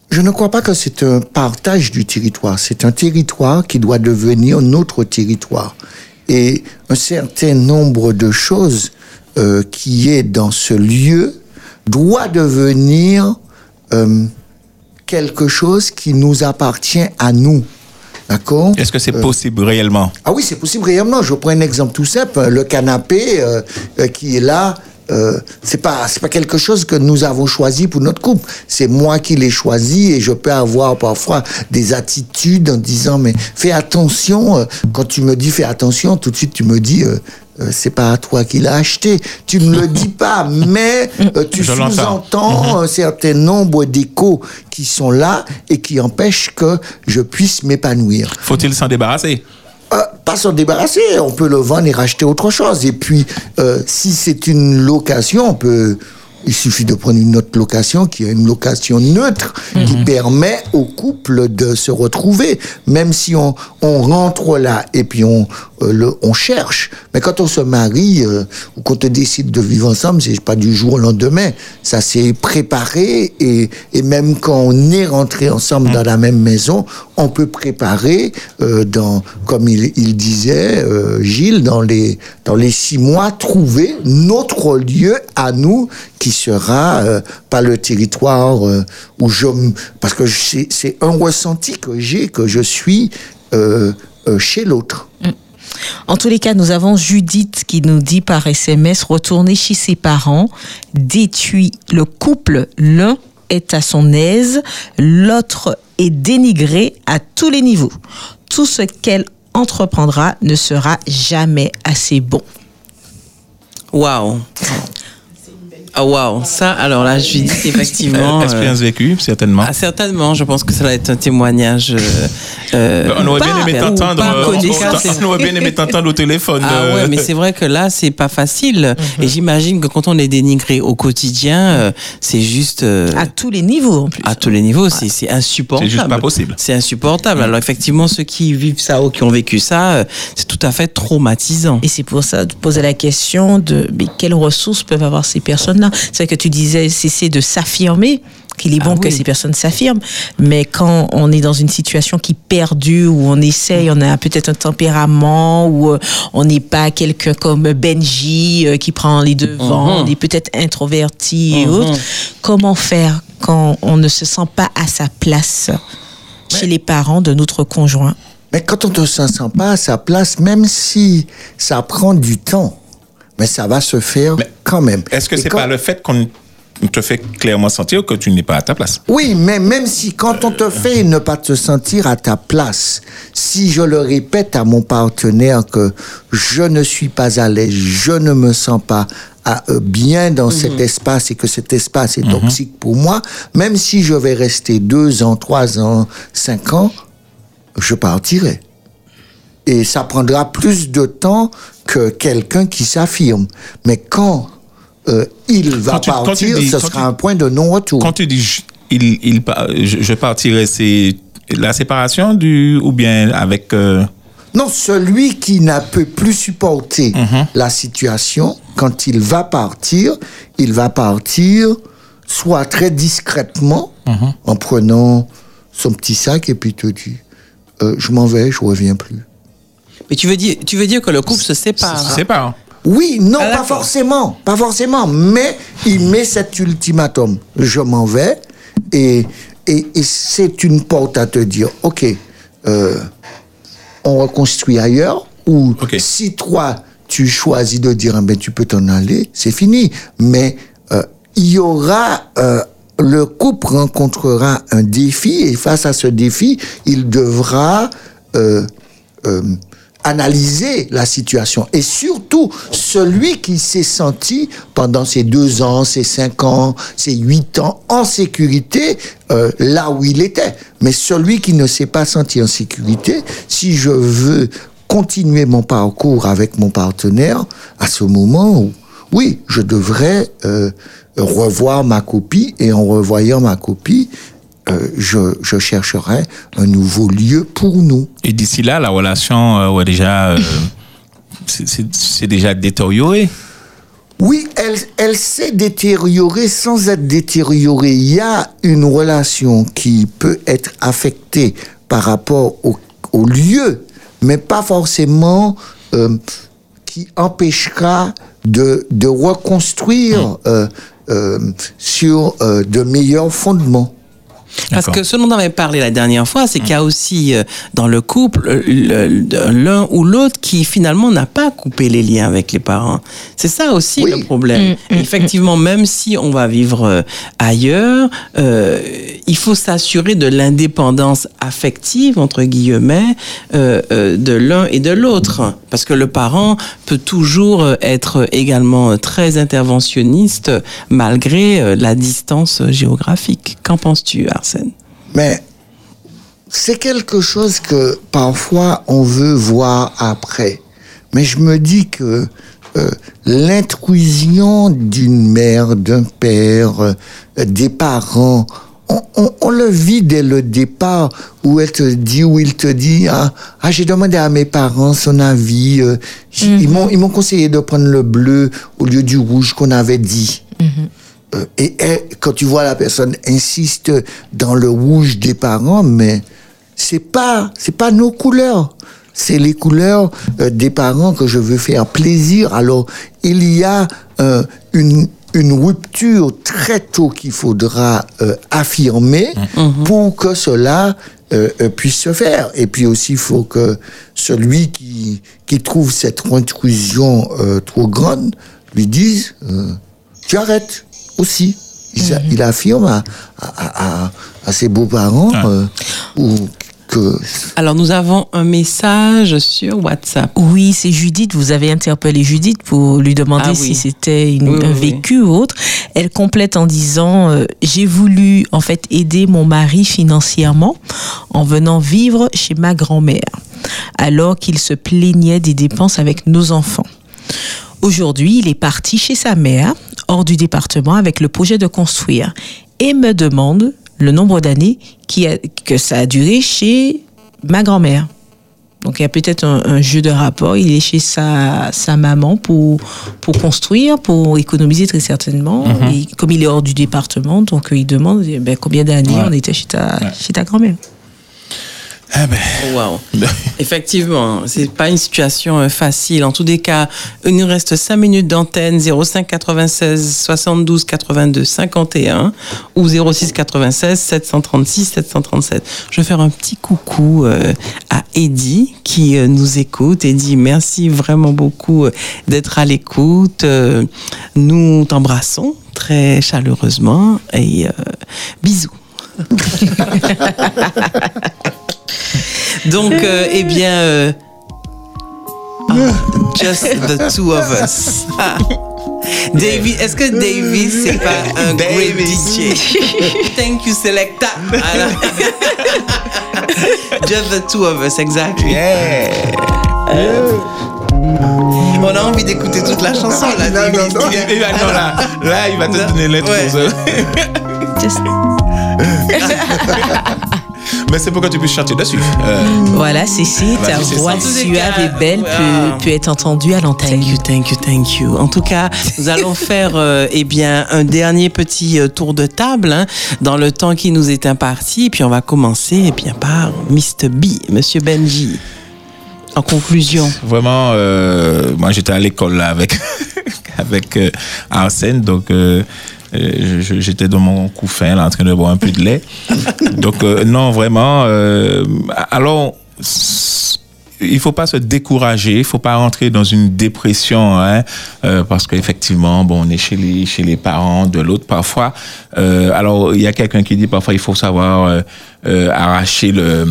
S5: Je ne crois pas que c'est un partage du territoire. C'est un territoire qui doit devenir notre territoire. Et un certain nombre de choses euh, qui est dans ce lieu doit devenir euh, quelque chose qui nous appartient à nous. D'accord?
S3: Est-ce que c'est
S5: Euh,
S3: possible réellement?
S5: Ah oui, c'est possible réellement. Je prends un exemple tout simple. Le canapé euh, euh, qui est là, euh, c'est pas c'est pas quelque chose que nous avons choisi pour notre couple. C'est moi qui l'ai choisi et je peux avoir parfois des attitudes en disant mais fais attention. euh, Quand tu me dis fais attention, tout de suite tu me dis euh, euh, c'est pas à toi qui l'as acheté. Tu ne le dis pas, mais euh, tu sous-entends un certain nombre d'échos qui sont là et qui empêchent que je puisse m'épanouir.
S3: Faut-il s'en débarrasser?
S5: Euh, pas s'en débarrasser, on peut le vendre et racheter autre chose. Et puis, euh, si c'est une location, on peut, il suffit de prendre une autre location qui est une location neutre qui permet au couple de se retrouver, même si on, on rentre là et puis on, euh, le, on cherche. Mais quand on se marie euh, ou quand on décide de vivre ensemble, c'est pas du jour au lendemain. Ça s'est préparé et, et même quand on est rentré ensemble dans la même maison, on peut préparer euh, dans, comme il, il disait euh, Gilles, dans les dans les six mois, trouver notre lieu à nous qui sera euh, pas le territoire euh, où je parce que c'est un ressenti que j'ai que je suis chez l'autre.
S4: En tous les cas, nous avons Judith qui nous dit par SMS retourner chez ses parents détruit le couple. L'un est à son aise, l'autre est dénigré à tous les niveaux. Tout ce qu'elle entreprendra ne sera jamais assez bon.
S2: Waouh. Ah waouh, ça alors là je dis effectivement.
S3: Euh, Expérience vécue, certainement.
S2: Ah, certainement, je pense que ça va être un témoignage. euh, euh,
S3: on aurait bien aimé t'entendre. euh, on- aurait bien aimé t'entendre au téléphone.
S2: Ah
S3: euh,
S2: ouais, mais c'est vrai que là, c'est pas facile. Et j'imagine que quand on est dénigré au quotidien, euh, c'est juste. euh,
S4: À tous les niveaux en plus.
S2: à tous les niveaux, c'est c'est insupportable.
S3: C'est juste pas possible.
S2: C'est insupportable. Alors effectivement, ceux qui vivent ça ou qui ont vécu ça, euh, c'est tout à fait traumatisant.
S4: Et c'est pour ça de poser la question de mais quelles ressources peuvent avoir ces personnes-là? C'est vrai que tu disais cesser de s'affirmer. qu'il est bon que ces personnes s'affirment, mais quand on est dans une situation qui perdue, où on essaye, on a peut-être un tempérament, où euh, on n'est pas quelqu'un comme Benji euh, qui prend les devants,
S2: Mhm.
S4: on est peut-être introverti et
S2: Mhm.
S4: autres, comment faire quand on ne se sent pas à sa place chez les parents de notre conjoint?
S5: Mais quand on ne se sent pas à sa place, même si ça prend du temps, mais ça va se faire quand même.
S3: Est-ce que c'est
S5: quand-
S3: pas le fait qu'on te fait clairement sentir que tu n'es pas à ta place?
S5: Oui, mais même si quand on te fait ne pas te sentir à ta place, si je le répète à mon partenaire que je ne suis pas à l'aise, je ne me sens pas à, euh, bien dans cet espace et que cet espace est toxique pour moi, même si je vais rester deux ans, trois ans, cinq ans, je partirai. Et ça prendra plus de temps que quelqu'un qui s'affirme. Mais quand euh, il va
S3: Quand tu-
S5: partir,
S3: dis-
S5: ce sera
S3: tu-
S5: un point de non-retour.
S3: Quand tu dis je- il, il, pa- je, je partirai, c'est la séparation du ou bien avec euh,
S5: Non, celui qui n'a peut plus supporter
S3: Mhm.
S5: la situation, quand il va partir, il va partir soit très discrètement,
S3: Mhm.
S5: en prenant son petit sac et puis te dit, euh, je m'en vais, je reviens plus.
S2: Mais tu veux dire, tu veux dire que le couple se sépare
S3: Se
S2: hein?
S3: sépare.
S5: Oui, non, pas forcément, pas forcément, mais il met cet ultimatum. Je m'en vais et, et, et c'est une porte à te dire, ok, euh, on reconstruit ailleurs ou si toi tu choisis de dire, ben tu peux t'en aller, c'est fini. Mais euh, il y aura euh, le couple rencontrera un défi et face à ce défi, il devra euh, euh, analyser la situation. Et surtout, celui qui s'est senti pendant ces deux ans, ces cinq ans, ces huit ans en sécurité, euh, là où il était. Mais celui qui ne s'est pas senti en sécurité, si je veux continuer mon parcours avec mon partenaire, à ce moment où, oui, je devrais euh, revoir ma copie et en revoyant ma copie, euh, je, je chercherai un nouveau lieu pour nous.
S3: Et d'ici là, la relation euh, ouais, déjà, euh, c'est- déjà détérioré.
S5: Oui, elle, elle s'est détériorée sans être détériorée. Il y a une relation qui peut être affectée par rapport au, au lieu, mais pas forcément euh, qui empêchera de, de reconstruire euh, sur de meilleurs fondements.
S2: Parce que ce dont on avait parlé la dernière fois, c'est qu'il y a aussi euh, dans le couple le- l'un ou l'autre qui finalement n'a pas coupé les liens avec les parents. C'est ça aussi le problème. Effectivement, même si on va vivre euh, ailleurs, euh, il faut s'assurer de l'indépendance affective, entre guillemets, euh, euh, de l'un et de l'autre. Parce que le parent peut toujours euh, être également très interventionniste malgré euh, la distance géographique. Qu'en penses-tu,
S5: Mais c'est quelque chose que parfois on veut voir après. Mais je me dis que euh, l'intrusion d'une mère, d'un père, euh, des parents, on, on- on le vit dès le départ où elle te dit, où il te dit, ah, ah, j'ai demandé à mes parents son avis, euh, j- ils m'ont ils m'ont conseillé de prendre le bleu au lieu du rouge qu'on avait dit. Euh, et quand tu vois la personne insiste dans le rouge des parents, mais c'est pas c'est pas nos couleurs, c'est les couleurs euh, des parents que je veux faire plaisir. Alors il y a euh, une une rupture très tôt qu'il faudra euh, affirmer pour que cela euh, puisse se faire. Et puis aussi, il faut que celui qui, qui trouve cette intrusion euh, trop grande lui dise euh, tu arrêtes aussi. Il, il affirme à, à, à, à ses beaux-parents euh, ou que
S2: Alors, nous avons un message sur WhatsApp.
S4: Oui, c'est Judith. Vous avez interpellé Judith pour lui demander
S2: Ah oui.
S4: si c'était une-
S2: Oui, oui,
S4: un
S2: oui.
S4: vécu ou autre. Elle complète en disant euh, J'ai voulu en fait aider mon mari financièrement en venant vivre chez ma grand-mère, alors qu'il se plaignait des dépenses avec nos enfants. Aujourd'hui, il est parti chez sa mère, hors du département, avec le projet de construire, et me demande le nombre d'années que ça a duré chez ma grand-mère. Donc il y a peut-être un, un jeu de rapport. Il est chez sa, sa maman pour, pour construire, pour économiser très certainement.
S2: Mhm.
S4: Et comme il est hors du département, donc il demande eh ben, combien d'années
S2: Ouais.
S4: on était chez ta, chez ta grand-mère.
S2: Wow. Effectivement, c'est pas une situation euh, facile. En tous les cas, il nous reste 5 minutes d'antenne 05 96 72 82 51 ou 06 96 736 737. Je vais faire un petit coucou euh, à Eddie qui euh, nous écoute. Eddie, merci vraiment beaucoup euh, d'être à l'écoute. Euh, Nous t'embrassons très chaleureusement et euh, bisous. Donc, euh, eh bien, euh, ah, just the two of us. Ah. David, est-ce que David, c'est pas un great DJ? Thank you, Selecta. Just the two of us, exactly. On a envie d'écouter toute la chanson là, David.
S3: Il va- non, là, là, il va te donner l'intro. Mais c'est pour que tu puisses chanter dessus. Euh,
S4: Voilà, Cécile, ta voix suave et belle peut, peut être entendue à l'antenne.
S2: Thank you, thank you, thank you. En tout cas, nous allons faire euh, eh bien un dernier petit euh, tour de table hein, dans le temps qui nous est imparti. Puis on va commencer eh bien par Mr. B, Monsieur Benji. En conclusion.
S3: Vraiment, euh, moi j'étais à l'école là avec, avec euh, Arsène, donc j'étais dans mon couffin là en train de boire un peu de lait. Donc euh, non, vraiment. euh, alors, il faut pas se décourager, il faut pas rentrer dans une dépression, hein, euh, parce qu'effectivement, bon, on est chez les chez les parents de l'autre parfois. Euh, alors, il y a quelqu'un qui dit parfois il faut savoir euh, arracher le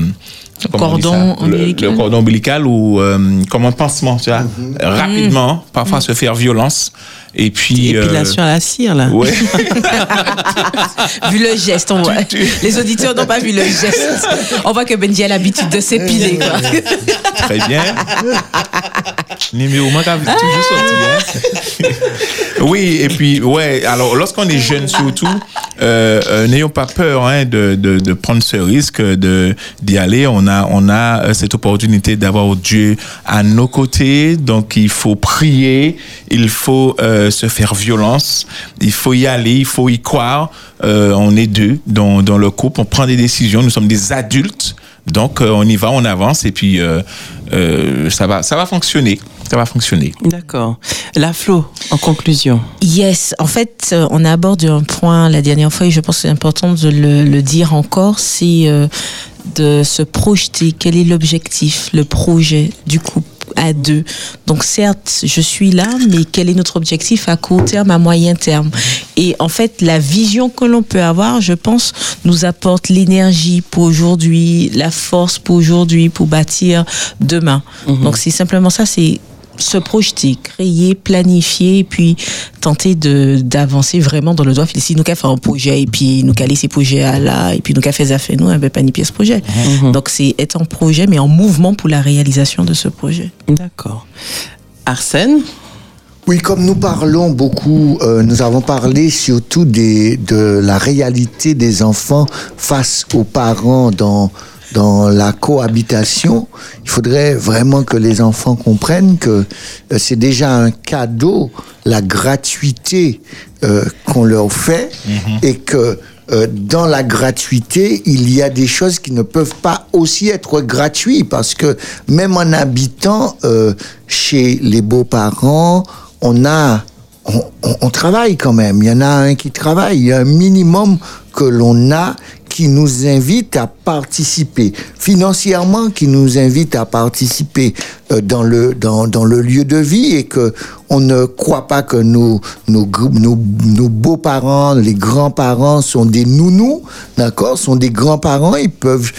S3: dit
S4: cordon
S3: Le-
S4: ombilical.
S3: le cordon ombilical ou euh, comme un pansement, tu vois,
S4: Mhm.
S3: rapidement, parfois se faire violence. Et puis. euh,
S2: Épilation à la cire, là.
S3: Ouais.
S4: vu le geste, on voit. Les auditeurs n'ont pas vu le geste. On voit que Benji a l'habitude de s'épiler. quoi.
S3: Très bien. Numéro moi, t'as toujours sorti. hein. oui, et puis, ouais, alors lorsqu'on est jeune surtout, euh, euh, n'ayons pas peur hein, de, de, prendre ce risque de d'y aller. On a, on a euh, cette opportunité d'avoir Dieu à nos côtés, donc il faut prier, il faut euh, se faire violence, il faut y aller, il faut y croire. On est deux dans, dans le couple, on prend des décisions, nous sommes des adultes. Donc euh, on y va, on avance et puis euh, euh, ça va, ça va fonctionner, ça va fonctionner.
S2: D'accord. La Flo, en conclusion.
S4: Yes, en fait, euh, on aborde un point la dernière fois et je pense que c'est important de le, le dire encore, c'est euh, de se projeter. Quel est l'objectif, le projet du couple? À deux. Donc certes, je suis là, mais quel est notre objectif à court terme, à moyen terme? Et en fait, la vision que l'on peut avoir, je pense, nous apporte l'énergie pour aujourd'hui, la force pour aujourd'hui, pour bâtir demain. Donc c'est simplement ça, c'est se projeter, créer, planifier, et puis tenter de d'avancer vraiment dans le droit. Si nous faire un projet et puis nous qu'à laisser projet à là et puis nous faire affaires nous, va pas ni pièce projet. Donc c'est être en projet mais en mouvement pour la réalisation de ce projet.
S2: D'accord. Arsène?
S5: Oui, comme nous parlons beaucoup, euh, nous avons parlé surtout des, de la réalité des enfants face aux parents dans, dans la cohabitation. Il faudrait vraiment que les enfants comprennent que euh, c'est déjà un cadeau, la gratuité euh, qu'on leur fait et que euh, dans la gratuité, il y a des choses qui ne peuvent pas aussi être gratuites parce que même en habitant euh, chez les beaux-parents, on a on, on- on travaille quand même. Il y en a un qui travaille. Il y a un minimum que l'on a qui nous invite à participer financièrement, qui nous invite à participer euh, dans le dans, dans le lieu de vie et que on ne croit pas que nos nos nos, nos beaux-parents, les grands-parents sont des nounous, d'accord, sont des grands-parents. Ils peuvent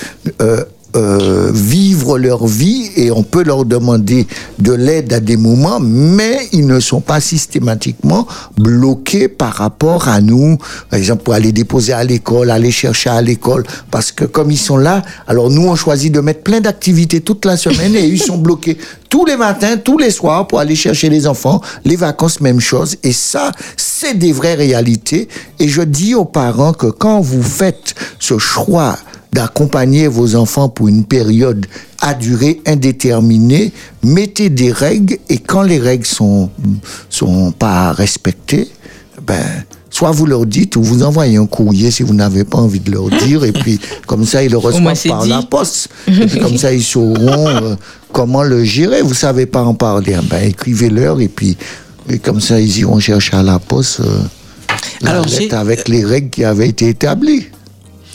S5: euh, euh, vivre leur vie et on peut leur demander de l'aide à des moments, mais ils ne sont pas systématiquement bloqués par rapport à nous. Par exemple, pour aller déposer à l'école, aller chercher à l'école, parce que comme ils sont là, alors nous on choisit de mettre plein d'activités toute la semaine et ils sont bloqués tous les matins, tous les soirs pour aller chercher les enfants. Les vacances, même chose. Et ça, c'est des vraies réalités. Et je dis aux parents que quand vous faites ce choix d'accompagner vos enfants pour une période à durée indéterminée, mettez des règles et quand les règles sont sont pas respectées, ben soit vous leur dites ou vous envoyez un courrier si vous n'avez pas envie de leur dire et puis comme ça ils le reçoivent par
S4: dit.
S5: la poste et puis comme ça ils sauront euh, comment le gérer. Vous savez pas en parler, ben écrivez-leur et puis et comme ça ils iront chercher à la poste euh, la
S2: Alors,
S5: lettre avec les règles qui avaient été établies.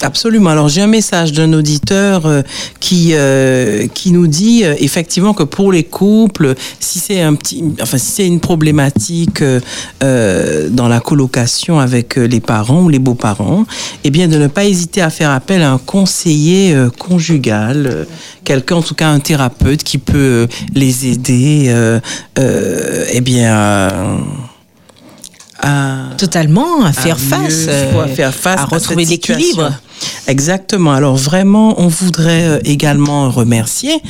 S2: Absolument. Alors j'ai un message d'un auditeur euh, qui euh, qui nous dit euh, effectivement que pour les couples, si c'est un petit, enfin si c'est une problématique euh, euh, dans la colocation avec les parents ou les beaux-parents, eh bien de ne pas hésiter à faire appel à un conseiller euh, conjugal, euh, quelqu'un en tout cas un thérapeute qui peut les aider, euh, euh, eh bien. à- à-
S4: Totalement, à faire face, euh,
S2: à faire face
S4: à retrouver l'équilibre.
S2: Exactement. Alors vraiment, on voudrait euh, également remercier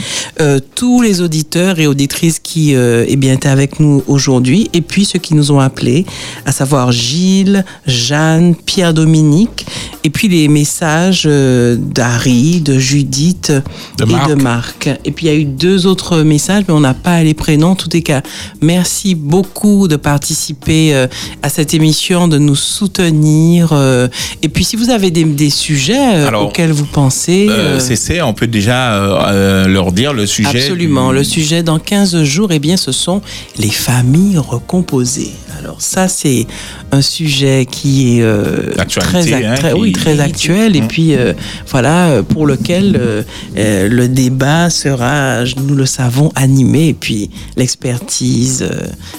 S2: euh, tous les auditeurs et auditrices qui euh, eh bien, étaient avec nous aujourd'hui et puis ceux qui nous ont appelés, à savoir Gilles, Jeanne, Pierre-Dominique et puis les messages euh, d'Harry, de Judith
S3: De
S2: et
S3: Marc.
S2: de Marc. Et puis il y a eu deux autres messages, mais on n'a pas les prénoms. En tous les cas, merci beaucoup de participer euh, à cette émission, de nous soutenir. et puis si vous avez des, des sujets euh,
S3: Alors,
S2: auxquels vous pensez...
S3: Euh,
S2: euh,
S3: c'est c'est, on peut déjà leur dire le sujet.
S2: Absolument.
S3: du-
S2: Le sujet dans 15 jours, eh bien, ce sont les familles recomposées. Alors ça, c'est un sujet qui est euh, très,
S3: hein,
S2: très- oui, très actuel et
S3: Mm.
S2: puis euh, voilà pour lequel euh, le débat sera, nous le savons, animé et puis l'expertise,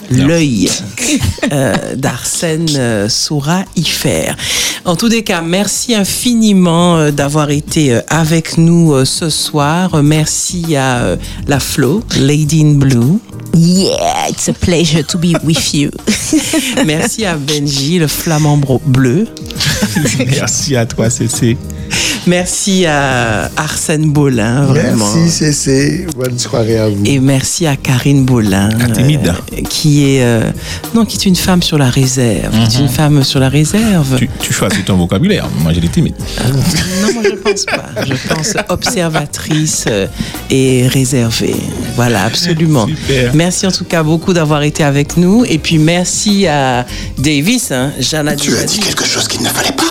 S2: l'œil d'Arsène saura y faire. En tous les cas, merci infiniment euh, d'avoir été euh, avec nous euh, ce soir. Merci à la Flo, Lady in Blue.
S4: Yeah, it's a pleasure to be with you.
S2: Merci à Benji, le flamant bro- bleu.
S3: Merci à toi, CC.
S2: Merci à Arsène Bolin, vraiment.
S5: Merci CC, bonne soirée à vous.
S2: Et merci à Karine Bolin,
S3: timide.
S2: euh, qui est euh, non, qui est une femme sur la réserve, qui est une femme sur la réserve.
S3: Tu, tu choisis ton vocabulaire. Moi, j'ai des timides.
S2: Non, moi je pense pas. Je pense observatrice euh, et réservée. Voilà, absolument.
S3: Super.
S2: Merci en tout cas beaucoup d'avoir été avec nous. Et puis merci à Davis. Hein.
S1: Tu as dit quelque chose qu'il ne fallait pas.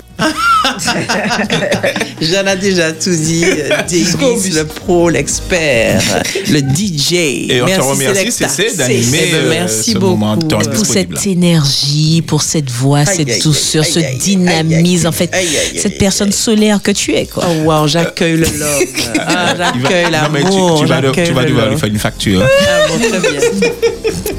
S2: Jeanne a déjà tout dit. Euh, Davis, le pro, l'expert, le DJ.
S3: Et on te
S2: merci,
S3: remercie,
S2: Selecta.
S3: CC, d'animer
S2: ben,
S3: euh,
S2: merci
S3: ce
S2: beaucoup.
S3: moment temps
S4: pour cette énergie, pour cette voix,
S2: Aïe,
S4: cette
S2: aïe,
S4: douceur,
S2: aïe,
S4: ce dynamisme,
S2: aïe,
S4: en fait,
S2: aïe, aïe, aïe,
S4: cette
S2: aïe,
S4: personne solaire que tu es, quoi.
S2: Oh wow, j'accueille le love. Ah, j'accueille
S3: non, mais tu-
S2: l'amour.
S3: tu, vas, tu vas devoir lui faire une facture.
S2: Ah bon, très bien.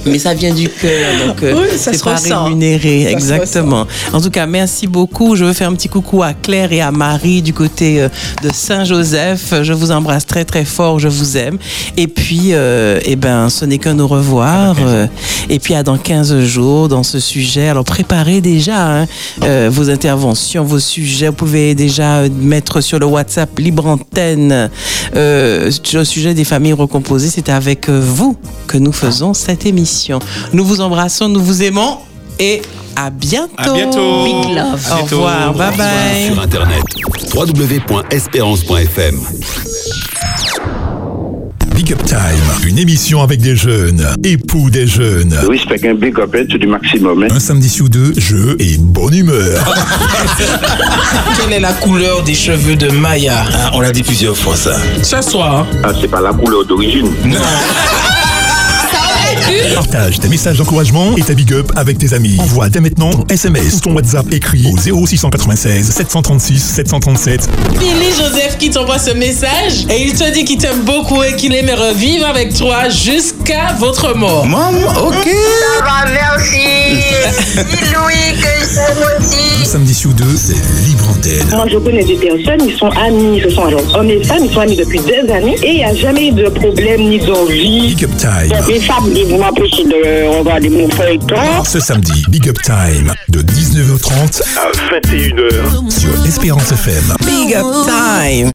S2: Mais ça vient du cœur, donc euh,
S4: Oui, ça
S2: c'est pas
S4: ressent.
S2: rémunéré,
S4: Ça
S2: exactement. En tout cas, merci beaucoup. Je veux faire un petit coucou à Claire et à Marie du côté euh, de Saint-Joseph. Je vous embrasse très très fort, je vous aime. Et puis, euh, eh ben, ce n'est qu'un au revoir. euh, et puis à dans 15 jours dans ce sujet. Alors préparez déjà hein, euh, vos interventions, vos sujets. Vous pouvez déjà mettre sur le WhatsApp Libre Antenne sur le sujet des familles recomposées. C'est avec vous que nous faisons cette émission. Nous vous embrassons, nous vous aimons et à bientôt.
S3: À bientôt.
S4: Big love.
S3: À
S2: Au revoir. Bye bye.
S14: Sur Internet, www.espérance.fm.
S1: Big Up Time, une émission avec des jeunes, époux des jeunes.
S10: Respect un big up du maximum.
S1: Un samedi sur deux, jeu et bonne humeur.
S15: Quelle est la couleur des cheveux de Maya?
S1: Ah, on l'a dit plusieurs fois ça.
S15: Ce soir.
S10: Ah, c'est pas la couleur d'origine.
S1: Partage tes messages d'encouragement et ta big up avec tes amis. Envoie dès maintenant ton SMS ou ton WhatsApp écrit au 0696 736 737.
S15: Billy Joseph qui t'envoie ce message et il te dit qu'il t'aime beaucoup et qu'il aimerait vivre avec toi jusqu'à votre mort.
S1: Maman, ok.
S16: Ça va, merci. Dis Louis que je t'aime aussi.
S1: Un samedi sur deux, c'est libre antenne.
S17: Moi, je connais des personnes, ils sont amis, ce sont alors hommes et femmes, ils sont amis depuis des années et il n'y a jamais eu de problème ni d'envie.
S1: Big Up Time.
S17: Les femmes, ils vont m'empêcher de regarder mon frère et toi.
S1: Ce samedi, Big Up Time de 19h30
S10: À 21h.
S1: sur Espérance FM.
S2: Big up time.